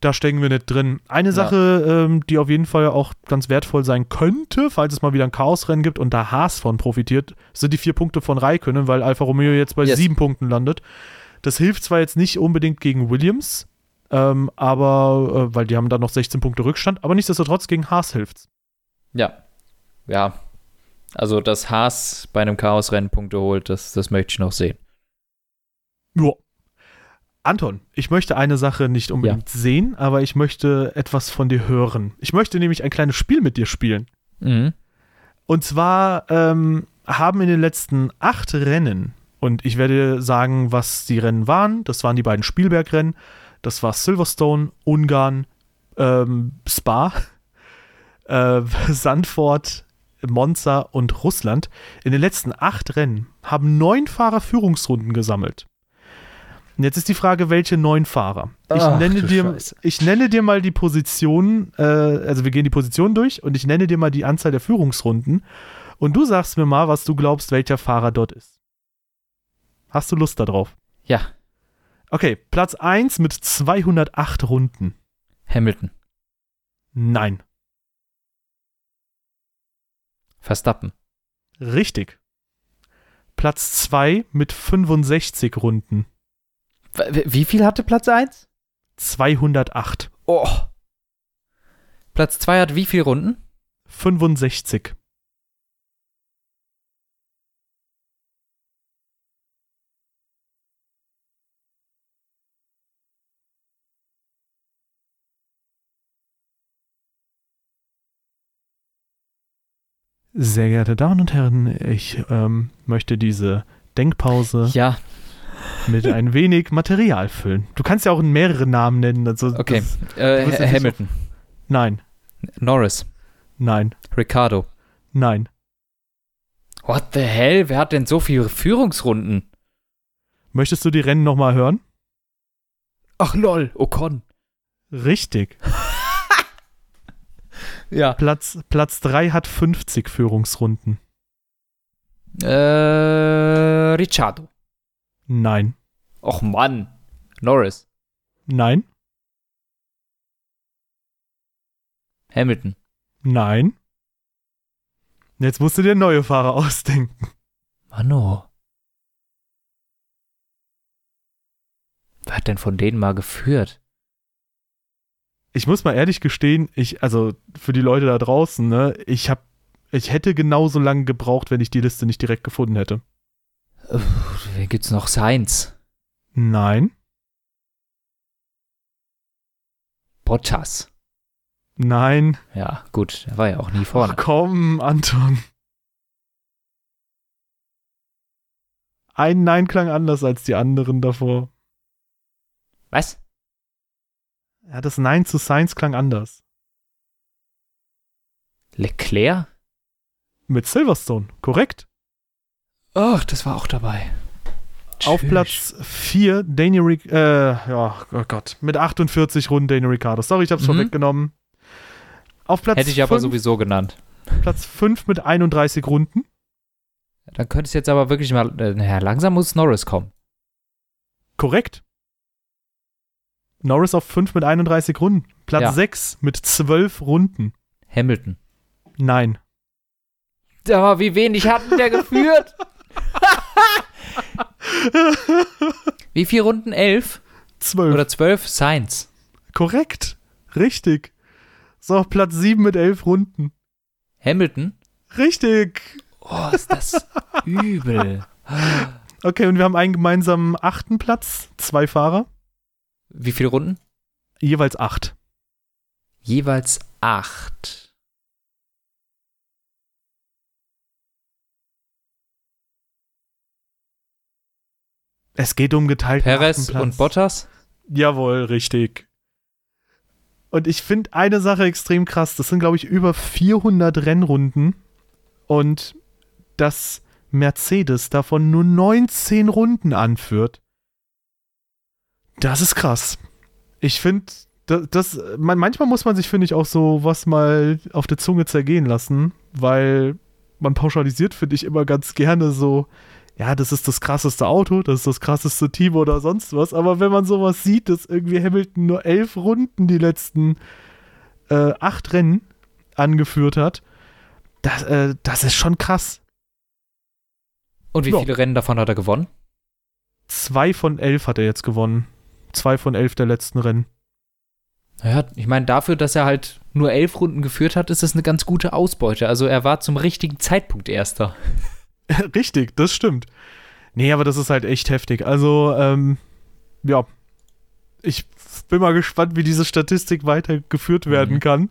da stecken wir nicht drin. Eine ja. Sache, ähm, die auf jeden Fall auch ganz wertvoll sein könnte, falls es mal wieder ein Chaosrennen gibt und da Haas von profitiert, sind die vier Punkte von Raikönnen, weil Alfa Romeo jetzt bei yes. sieben Punkten landet. Das hilft zwar jetzt nicht unbedingt gegen Williams, Ähm, aber, äh, weil die haben da noch 16 Punkte Rückstand, aber nichtsdestotrotz gegen Haas hilft's. Ja. Ja. Also, dass Haas bei einem Chaosrennen Punkte holt, das, das möchte ich noch sehen. Ja. Anton, ich möchte eine Sache nicht unbedingt ja. sehen, aber ich möchte etwas von dir hören. Ich möchte nämlich ein kleines Spiel mit dir spielen. Mhm. Und zwar ähm, haben in den letzten acht Rennen, und ich werde sagen, was die Rennen waren, das waren die beiden Spielbergrennen, das war Silverstone, Ungarn, ähm, Spa, äh, Sandford, Monza und Russland. In den letzten acht Rennen haben neun Fahrer Führungsrunden gesammelt. Und jetzt ist die Frage, welche neun Fahrer? Ich, Ach, nenne, dir, ich nenne dir mal die Positionen, äh, also wir gehen die Positionen durch und ich nenne dir mal die Anzahl der Führungsrunden und du sagst mir mal, was du glaubst, welcher Fahrer dort ist. Hast du Lust darauf? Ja. Okay, Platz 1 mit 208 Runden. Hamilton. Nein. Verstappen. Richtig. Platz 2 mit 65 Runden. Wie viel hatte Platz 1? 208. Oh. Platz 2 hat wie viele Runden? 65. Sehr geehrte Damen und Herren, ich ähm, möchte diese Denkpause ja mit ein wenig Material füllen. Du kannst ja auch mehrere Namen nennen. Also okay, das, äh, Hamilton. So Nein. Norris. Nein. Ricardo. Nein. What the hell? Wer hat denn so viele Führungsrunden? Möchtest du die Rennen nochmal hören? Ach lol, Ocon. Richtig. ja. Platz, Platz 3 hat 50 Führungsrunden. Äh, Ricciardo. Nein. Och Mann. Norris. Nein. Hamilton. Nein. Jetzt musst du dir neue Fahrer ausdenken. Mano. Wer hat denn von denen mal geführt? Ich muss mal ehrlich gestehen, ich, also für die Leute da draußen, ne, ich hab, ich hätte genauso lange gebraucht, wenn ich die Liste nicht direkt gefunden hätte. Wen gibt's noch? Sainz. Nein. Bottas. Nein. Ja, gut, er war ja auch nie vorne. Ach komm, Anton. Ein Nein klang anders als die anderen davor. Was? Ja, das Nein zu Sainz klang anders. Leclerc? Mit Silverstone, korrekt. Ach, das war auch dabei. Auf Platz 4 Daniel Ric äh, ja, oh Gott, mit 48 Runden Daniel Ricciardo. Sorry, ich hab's mhm. vorweggenommen. Auf Platz Hätte ich fünf, aber sowieso genannt. Platz 5 mit 31 Runden. Dann könnte es jetzt aber wirklich mal, äh, naja, langsam muss Norris kommen. Korrekt. Norris auf 5 mit 31 Runden. Platz ja. 6 mit 12 Runden. Hamilton. Nein. Aber wie wenig hat der geführt? Wie viele Runden? Elf? Zwölf. Oder zwölf? Science. Korrekt. Richtig. So, Platz sieben mit elf Runden. Hamilton? Richtig. Oh, ist das übel. Okay, und wir haben einen gemeinsamen achten Platz. Zwei Fahrer. Wie viele Runden? Jeweils acht. Jeweils acht. Es geht um geteilt. Perez und Bottas? Jawohl, richtig. Und ich finde eine Sache extrem krass. Das sind, glaube ich, über 400 Rennrunden. Und dass Mercedes davon nur 19 Runden anführt. Das ist krass. Ich finde, das, das man, manchmal muss man sich, finde ich, auch so was mal auf der Zunge zergehen lassen, weil man pauschalisiert, finde ich, immer ganz gerne so, ja, das ist das krasseste Auto, das ist das krasseste Team oder sonst was. Aber wenn man sowas sieht, dass irgendwie Hamilton nur elf Runden die letzten äh, acht Rennen angeführt hat, das, äh, das ist schon krass. Und wie ja. viele Rennen davon hat er gewonnen? Zwei von elf hat er jetzt gewonnen. Zwei von elf der letzten Rennen. Ja, ich meine, dafür, dass er halt nur elf Runden geführt hat, ist das eine ganz gute Ausbeute. Also er war zum richtigen Zeitpunkt Erster. Richtig, das stimmt. Nee, aber das ist halt echt heftig. Also, ähm, ja. Ich bin mal gespannt, wie diese Statistik weitergeführt werden mhm. kann.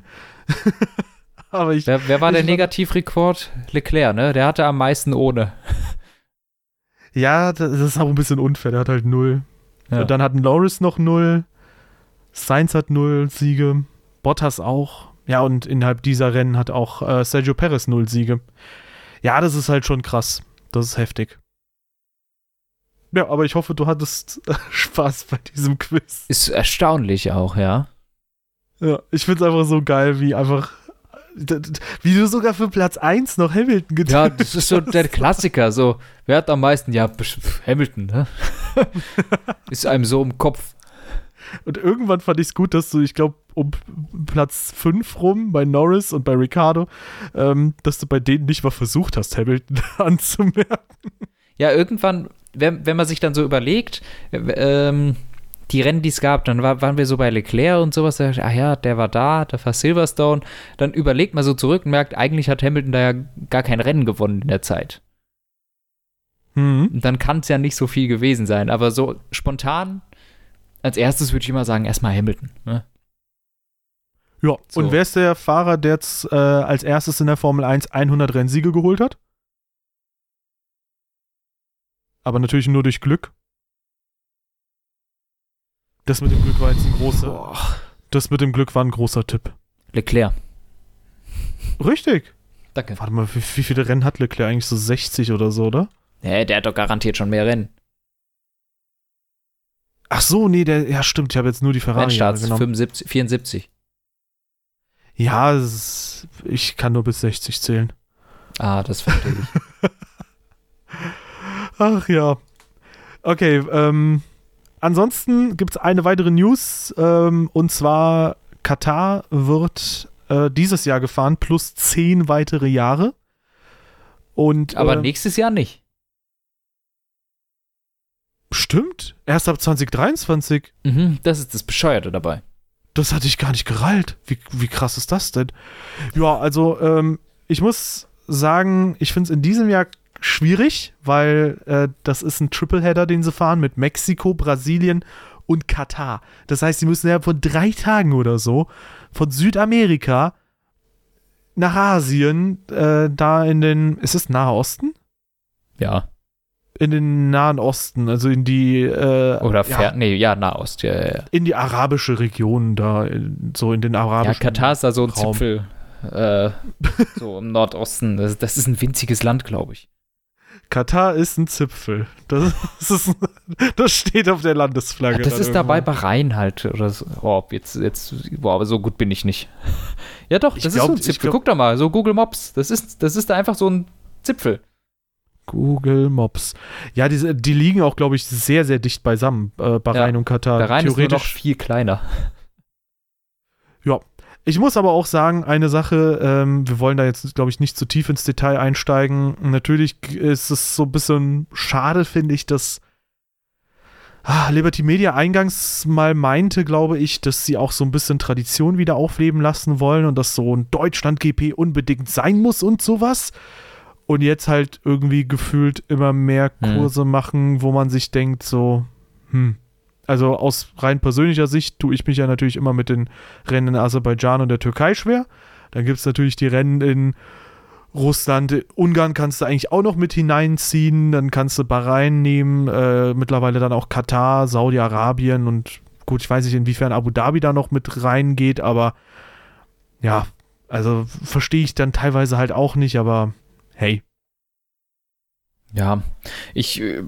aber ich. Wer, wer war der Negativrekord? Leclerc, ne? Der hatte am meisten ohne. Ja, das ist auch ein bisschen unfair. Der hat halt null. Ja. Dann hatten Loris noch null. Sainz hat null Siege. Bottas auch. Ja, und innerhalb dieser Rennen hat auch äh, Sergio Perez null Siege. Ja, das ist halt schon krass. Das ist heftig. Ja, aber ich hoffe, du hattest Spaß bei diesem Quiz. Ist erstaunlich auch, ja. Ja, ich find's einfach so geil, wie einfach wie du sogar für Platz 1 noch Hamilton hast. Ja, das ist so der Klassiker. So, wer hat am meisten? Ja, Hamilton, ne? ist einem so im Kopf. Und irgendwann fand ich es gut, dass du, ich glaube, um Platz 5 rum bei Norris und bei Ricardo, ähm, dass du bei denen nicht mal versucht hast, Hamilton anzumerken. Ja, irgendwann, wenn, wenn man sich dann so überlegt, ähm, die Rennen, die es gab, dann war, waren wir so bei Leclerc und sowas, da dachte, ah ja, der war da, da war Silverstone. Dann überlegt man so zurück und merkt, eigentlich hat Hamilton da ja gar kein Rennen gewonnen in der Zeit. Mhm. Dann kann es ja nicht so viel gewesen sein. Aber so spontan, als erstes würde ich immer sagen, erstmal Hamilton. Ne? Ja, so. und wer ist der Fahrer, der jetzt äh, als erstes in der Formel 1 100 Rennsiege geholt hat? Aber natürlich nur durch Glück. Das mit dem Glück war jetzt ein großer. Boah. Das mit dem Glück war ein großer Tipp. Leclerc. Richtig. Danke. Warte mal, wie, wie viele Rennen hat Leclerc eigentlich? So 60 oder so, oder? Nee, der hat doch garantiert schon mehr Rennen. Ach so, nee, der, ja stimmt, ich habe jetzt nur die Ferrari Rennstarts, genommen. 75, 74. Ja, ist, ich kann nur bis 60 zählen. Ah, das verstehe ich. Ach ja. Okay, ähm, ansonsten gibt es eine weitere News ähm, und zwar Katar wird äh, dieses Jahr gefahren plus zehn weitere Jahre. Und, Aber äh, nächstes Jahr nicht. Stimmt. Erst ab 2023. Mhm, das ist das Bescheuerte dabei. Das hatte ich gar nicht gerallt. Wie, wie krass ist das denn? Ja, also ähm, ich muss sagen, ich finde es in diesem Jahr schwierig, weil äh, das ist ein Tripleheader, den sie fahren mit Mexiko, Brasilien und Katar. Das heißt, sie müssen ja von drei Tagen oder so von Südamerika nach Asien, äh, da in den, ist es Nahe Osten? Ja. In den Nahen Osten, also in die äh, Oder ja, nee, ja, Nahost, ja, ja. In die arabische Region da, so in den arabischen Ja, Katar ist da so ein Raum. Zipfel, äh, so im Nordosten. Das, das ist ein winziges Land, glaube ich. Katar ist ein Zipfel. Das, ist, das steht auf der Landesflagge. Ja, das ist irgendwo. dabei Bahrain halt. Oder so. Oh, jetzt, jetzt, boah, aber so gut bin ich nicht. Ja, doch, das ich ist glaub, so ein Zipfel. Glaub, Guck doch mal, so Google Maps. Das ist, das ist da einfach so ein Zipfel. Google Maps. Ja, die, die liegen auch, glaube ich, sehr, sehr dicht beisammen, äh, Bahrain ja, und Katar. Bahrain Theoretisch, ist nur noch viel kleiner. Ja, ich muss aber auch sagen, eine Sache, ähm, wir wollen da jetzt, glaube ich, nicht zu tief ins Detail einsteigen. Natürlich ist es so ein bisschen schade, finde ich, dass ah, Liberty Media eingangs mal meinte, glaube ich, dass sie auch so ein bisschen Tradition wieder aufleben lassen wollen und dass so ein Deutschland-GP unbedingt sein muss und sowas. Und jetzt halt irgendwie gefühlt immer mehr hm. Kurse hm. machen, wo man sich denkt, so, hm, also aus rein persönlicher Sicht tue ich mich ja natürlich immer mit den Rennen in Aserbaidschan und der Türkei schwer. Dann gibt es natürlich die Rennen in Russland, Ungarn kannst du eigentlich auch noch mit hineinziehen. Dann kannst du Bahrain nehmen, äh, mittlerweile dann auch Katar, Saudi-Arabien und gut, ich weiß nicht, inwiefern Abu Dhabi da noch mit reingeht, aber ja, also verstehe ich dann teilweise halt auch nicht, aber hey, ja, ich, äh,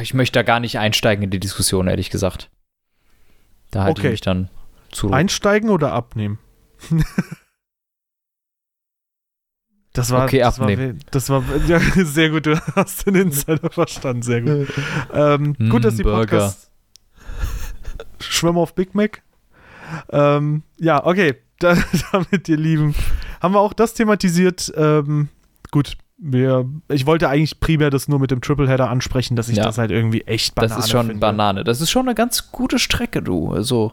ich möchte da gar nicht einsteigen in die Diskussion, ehrlich gesagt. Da halte okay. ich mich dann zu. Einsteigen oder abnehmen? Das war, okay, das abnehmen. War, das war, ja, sehr gut, du hast den Insider verstanden, sehr gut. ähm, mm, gut, dass die Podcast Schwimmen auf Big Mac. Ähm, ja, okay, da, damit, ihr Lieben, haben wir auch das thematisiert. Ähm, gut, wir, ich wollte eigentlich primär das nur mit dem Tripleheader ansprechen, dass ich ja. das halt irgendwie echt Banane Das ist schon finde. Banane. Das ist schon eine ganz gute Strecke, du. Also.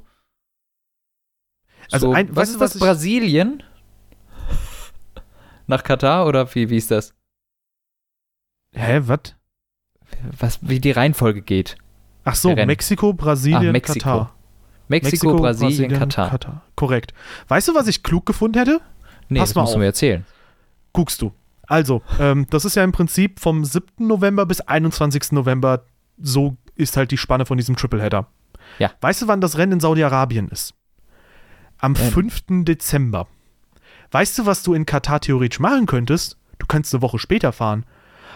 Also, so, ein, was ist das? Brasilien? Nach Katar oder wie, wie ist das? Hä, was? Was, wie die Reihenfolge geht. Ach so, Mexiko, Brasilien, ah, Mexiko. Katar. Mexiko, Mexiko Brasilien, Brasilien Katar. Katar. Korrekt. Weißt du, was ich klug gefunden hätte? Nee, Pass das mal musst auf. du mir erzählen. Guckst du. Also, ähm, das ist ja im Prinzip vom 7. November bis 21. November, so ist halt die Spanne von diesem Tripleheader. Ja. Weißt du, wann das Rennen in Saudi-Arabien ist? Am ähm. 5. Dezember. Weißt du, was du in Katar theoretisch machen könntest? Du könntest eine Woche später fahren.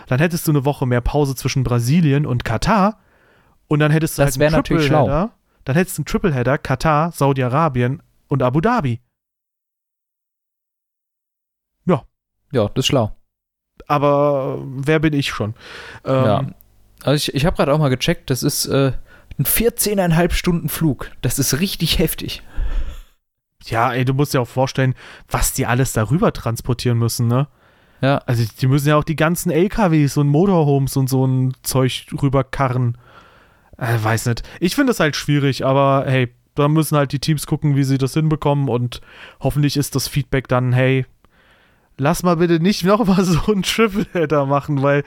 Dann hättest du eine Woche mehr Pause zwischen Brasilien und Katar. Und dann hättest du das halt einen Tripleheader. Dann hättest du einen Tripleheader Katar, Saudi-Arabien und Abu Dhabi. Ja. Ja, das ist schlau. Aber wer bin ich schon? Ähm, ja. Also ich, ich habe gerade auch mal gecheckt, das ist äh, ein 14,5 Stunden Flug. Das ist richtig heftig. Ja, ey, du musst dir auch vorstellen, was die alles darüber transportieren müssen, ne? Ja. Also die müssen ja auch die ganzen LKWs und Motorhomes und so ein Zeug rüberkarren. Äh, weiß nicht. Ich finde das halt schwierig, aber hey, da müssen halt die Teams gucken, wie sie das hinbekommen und hoffentlich ist das Feedback dann, hey, lass mal bitte nicht nochmal so einen Triple-Header machen, weil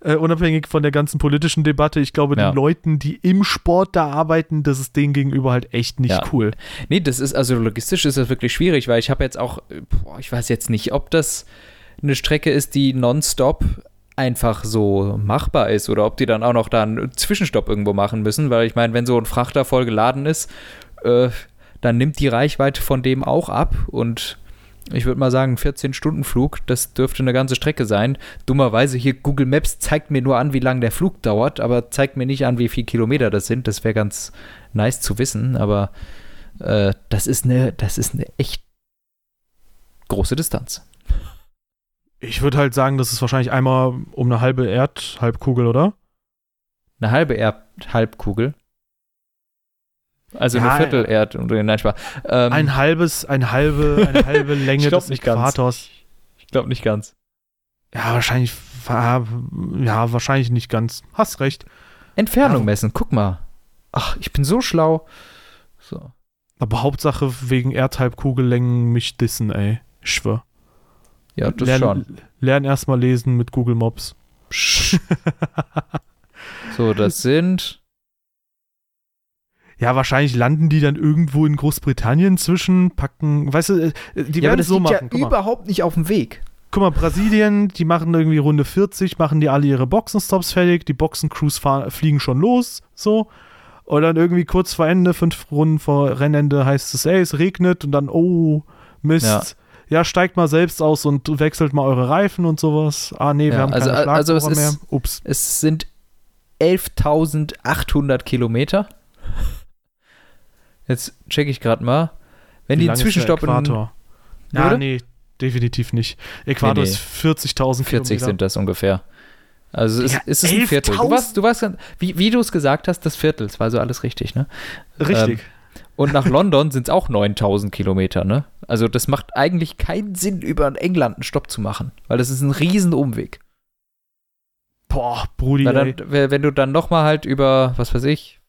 äh, unabhängig von der ganzen politischen Debatte, ich glaube, ja. den Leuten, die im Sport da arbeiten, das ist denen gegenüber halt echt nicht ja. cool. Nee, das ist, also logistisch ist das wirklich schwierig, weil ich habe jetzt auch, boah, ich weiß jetzt nicht, ob das eine Strecke ist, die nonstop einfach so machbar ist oder ob die dann auch noch da einen Zwischenstopp irgendwo machen müssen, weil ich meine, wenn so ein Frachter voll geladen ist, äh, dann nimmt die Reichweite von dem auch ab und ich würde mal sagen, 14-Stunden-Flug, das dürfte eine ganze Strecke sein. Dummerweise hier Google Maps zeigt mir nur an, wie lange der Flug dauert, aber zeigt mir nicht an, wie viele Kilometer das sind. Das wäre ganz nice zu wissen, aber äh, das ist eine, das ist eine echt große Distanz. Ich würde halt sagen, das ist wahrscheinlich einmal um eine halbe Erdhalbkugel, oder? Eine halbe Erdhalbkugel? Also ja, eine Viertel Erd und nein, Spaß. Ähm, ein halbes, ein halbe, eine halbe Länge des Äquators. Ich glaube nicht ganz. Ja, wahrscheinlich, ja, wahrscheinlich nicht ganz. Hast recht. Entfernung ja. messen, guck mal. Ach, ich bin so schlau. So. Aber Hauptsache wegen Erdhalbkugellängen mich dissen, ey. Ich schwör. Ja, das lern, schon. Lern erstmal lesen mit Google Mobs. so, das sind ja, wahrscheinlich landen die dann irgendwo in Großbritannien zwischen, packen, weißt du, äh, die ja, werden das so machen. Ja überhaupt nicht auf dem Weg. Guck mal, Brasilien, die machen irgendwie Runde 40, machen die alle ihre Boxenstops fertig, die Boxencrews fliegen schon los, so. Und dann irgendwie kurz vor Ende, fünf Runden vor Rennende heißt es, ey, es regnet und dann, oh, Mist. Ja. ja steigt mal selbst aus und wechselt mal eure Reifen und sowas. Ah, nee, wir haben also, keine also es mehr. Ups. Es sind 11.800 Kilometer. Jetzt checke ich gerade mal. Wenn Wie die einen Zwischenstopp Äquator? in. Ja, nee, definitiv nicht. Äquator nee, nee. ist 40.000 40 sind das ungefähr. Also es, ja, es ist ein Viertel. Du warst, du warst, wie, wie du es gesagt hast, das Viertel. Es war so alles richtig, ne? Richtig. Ähm, und nach London sind es auch 9000 Kilometer, ne? Also das macht eigentlich keinen Sinn, über England einen Stopp zu machen, weil das ist ein Riesenumweg. Boah, Brudi. Dann, wenn du dann nochmal halt über, was weiß ich,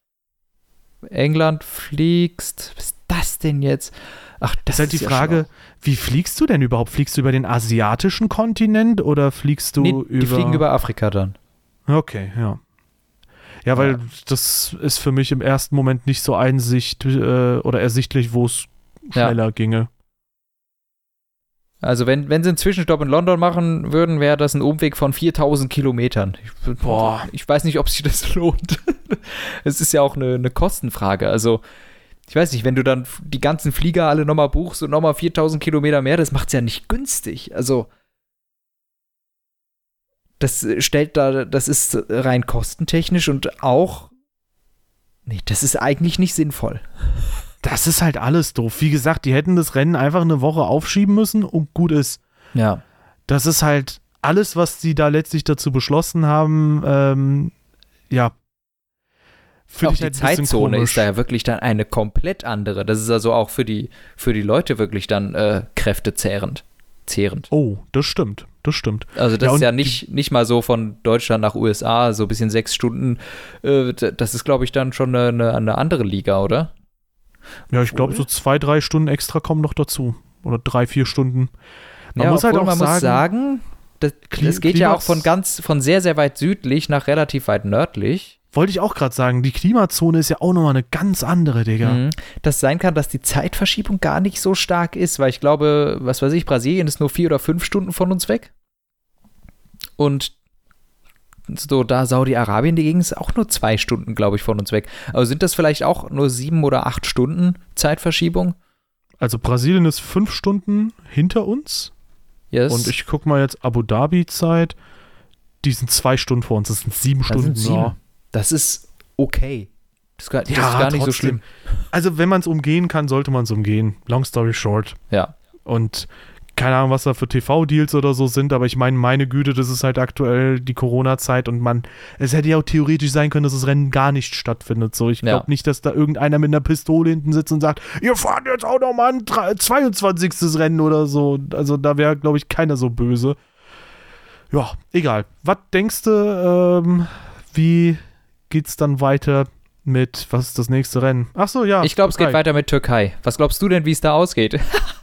England fliegst. Was ist das denn jetzt? Ach, das ist halt die ja Frage, wie fliegst du denn überhaupt? Fliegst du über den asiatischen Kontinent oder fliegst du nee, über. Die fliegen über Afrika dann. Okay, ja. Ja, weil ja. das ist für mich im ersten Moment nicht so einsicht äh, oder ersichtlich, wo es schneller ja. ginge. Also wenn, wenn sie einen Zwischenstopp in London machen würden, wäre das ein Umweg von 4000 Kilometern. Ich, Boah. Ich weiß nicht, ob sich das lohnt. Es ist ja auch eine, eine Kostenfrage. Also ich weiß nicht, wenn du dann die ganzen Flieger alle nochmal buchst und nochmal 4000 Kilometer mehr, das macht es ja nicht günstig. Also das stellt da, das ist rein kostentechnisch und auch, nee, das ist eigentlich nicht sinnvoll das ist halt alles doof. Wie gesagt, die hätten das Rennen einfach eine Woche aufschieben müssen und gut ist. Ja. Das ist halt alles, was sie da letztlich dazu beschlossen haben. Ähm, ja. Auch die halt Zeitzone ist da ja wirklich dann eine komplett andere. Das ist also auch für die, für die Leute wirklich dann äh, kräftezehrend. Zehrend. Oh, das stimmt. Das stimmt. Also das ja, ist ja nicht, nicht mal so von Deutschland nach USA, so ein bisschen sechs Stunden. Äh, das ist, glaube ich, dann schon eine, eine andere Liga, oder? Ja, ich glaube, so zwei, drei Stunden extra kommen noch dazu. Oder drei, vier Stunden. Man ja, muss halt auch man sagen, muss sagen, das, das geht ja auch von ganz, von sehr, sehr weit südlich nach relativ weit nördlich. Wollte ich auch gerade sagen, die Klimazone ist ja auch nochmal eine ganz andere, Digga. Mhm. Das sein kann, dass die Zeitverschiebung gar nicht so stark ist, weil ich glaube, was weiß ich, Brasilien ist nur vier oder fünf Stunden von uns weg. Und so da Saudi-Arabien, die Gegend ist auch nur zwei Stunden, glaube ich, von uns weg. Also sind das vielleicht auch nur sieben oder acht Stunden Zeitverschiebung? Also Brasilien ist fünf Stunden hinter uns. Yes. Und ich gucke mal jetzt Abu Dhabi-Zeit. Die sind zwei Stunden vor uns. Das sind sieben das Stunden. Sind sieben. Ja. Das ist okay. Das ist gar, das ja, ist gar nicht trotzdem. so schlimm. Also, wenn man es umgehen kann, sollte man es umgehen. Long story short. Ja. Und keine Ahnung, was da für TV-Deals oder so sind, aber ich meine, meine Güte, das ist halt aktuell die Corona-Zeit und man, es hätte ja auch theoretisch sein können, dass das Rennen gar nicht stattfindet. So, ich glaube ja. nicht, dass da irgendeiner mit einer Pistole hinten sitzt und sagt, ihr fahrt jetzt auch noch mal ein 22. Rennen oder so. Also da wäre, glaube ich, keiner so böse. Ja, egal. Was denkst du, ähm, wie geht's dann weiter mit, was ist das nächste Rennen? Ach so, ja. Ich glaube, es geht weiter mit Türkei. Was glaubst du denn, wie es da ausgeht?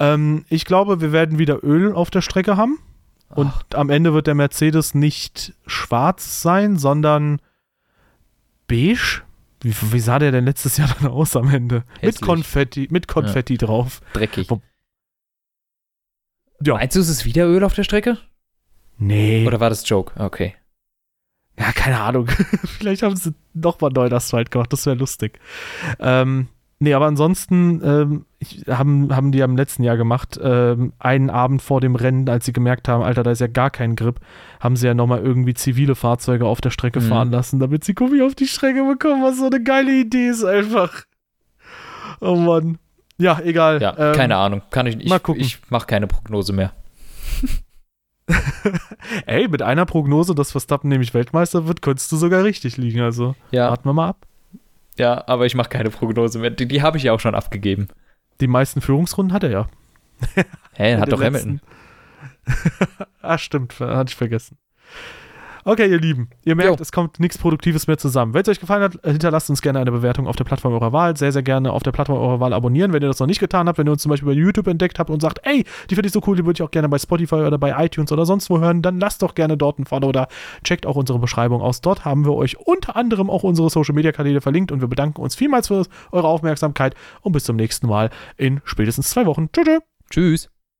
ähm, ich glaube, wir werden wieder Öl auf der Strecke haben. Und Ach. am Ende wird der Mercedes nicht schwarz sein, sondern beige. Wie, wie, sah der denn letztes Jahr dann aus am Ende? Hässlich. Mit Konfetti, mit Konfetti ja. drauf. Dreckig. Ja. Meinst du, es ist wieder Öl auf der Strecke? Nee. Oder war das Joke? Okay. Ja, keine Ahnung. Vielleicht haben sie nochmal neu das Asphalt gemacht. Das wäre lustig. Ähm, nee, aber ansonsten ähm, ich, haben, haben die am letzten Jahr gemacht, ähm, einen Abend vor dem Rennen, als sie gemerkt haben, Alter, da ist ja gar kein Grip, haben sie ja nochmal irgendwie zivile Fahrzeuge auf der Strecke mhm. fahren lassen, damit sie Gummi auf die Strecke bekommen, was so eine geile Idee ist einfach. Oh Mann. Ja, egal. Ja, ähm, keine Ahnung. Kann ich nicht. Mal gucken. Ich, ich mache keine Prognose mehr. Ey, mit einer Prognose, dass Verstappen nämlich Weltmeister wird, könntest du sogar richtig liegen. Also ja. warten wir mal ab. Ja, aber ich mache keine Prognose mehr. Die, die habe ich ja auch schon abgegeben. Die meisten Führungsrunden hat er ja. Hä, hey, hat doch letzten. Hamilton. ah, stimmt, hatte ich vergessen. Okay, ihr Lieben, ihr merkt, jo. es kommt nichts Produktives mehr zusammen. Wenn es euch gefallen hat, hinterlasst uns gerne eine Bewertung auf der Plattform eurer Wahl. Sehr, sehr gerne auf der Plattform eurer Wahl abonnieren, wenn ihr das noch nicht getan habt. Wenn ihr uns zum Beispiel bei YouTube entdeckt habt und sagt, ey, die finde ich so cool, die würde ich auch gerne bei Spotify oder bei iTunes oder sonst wo hören, dann lasst doch gerne dort ein Follow oder checkt auch unsere Beschreibung aus. Dort haben wir euch unter anderem auch unsere Social Media Kanäle verlinkt und wir bedanken uns vielmals für eure Aufmerksamkeit und bis zum nächsten Mal in spätestens zwei Wochen. Tschüss. Tschüss.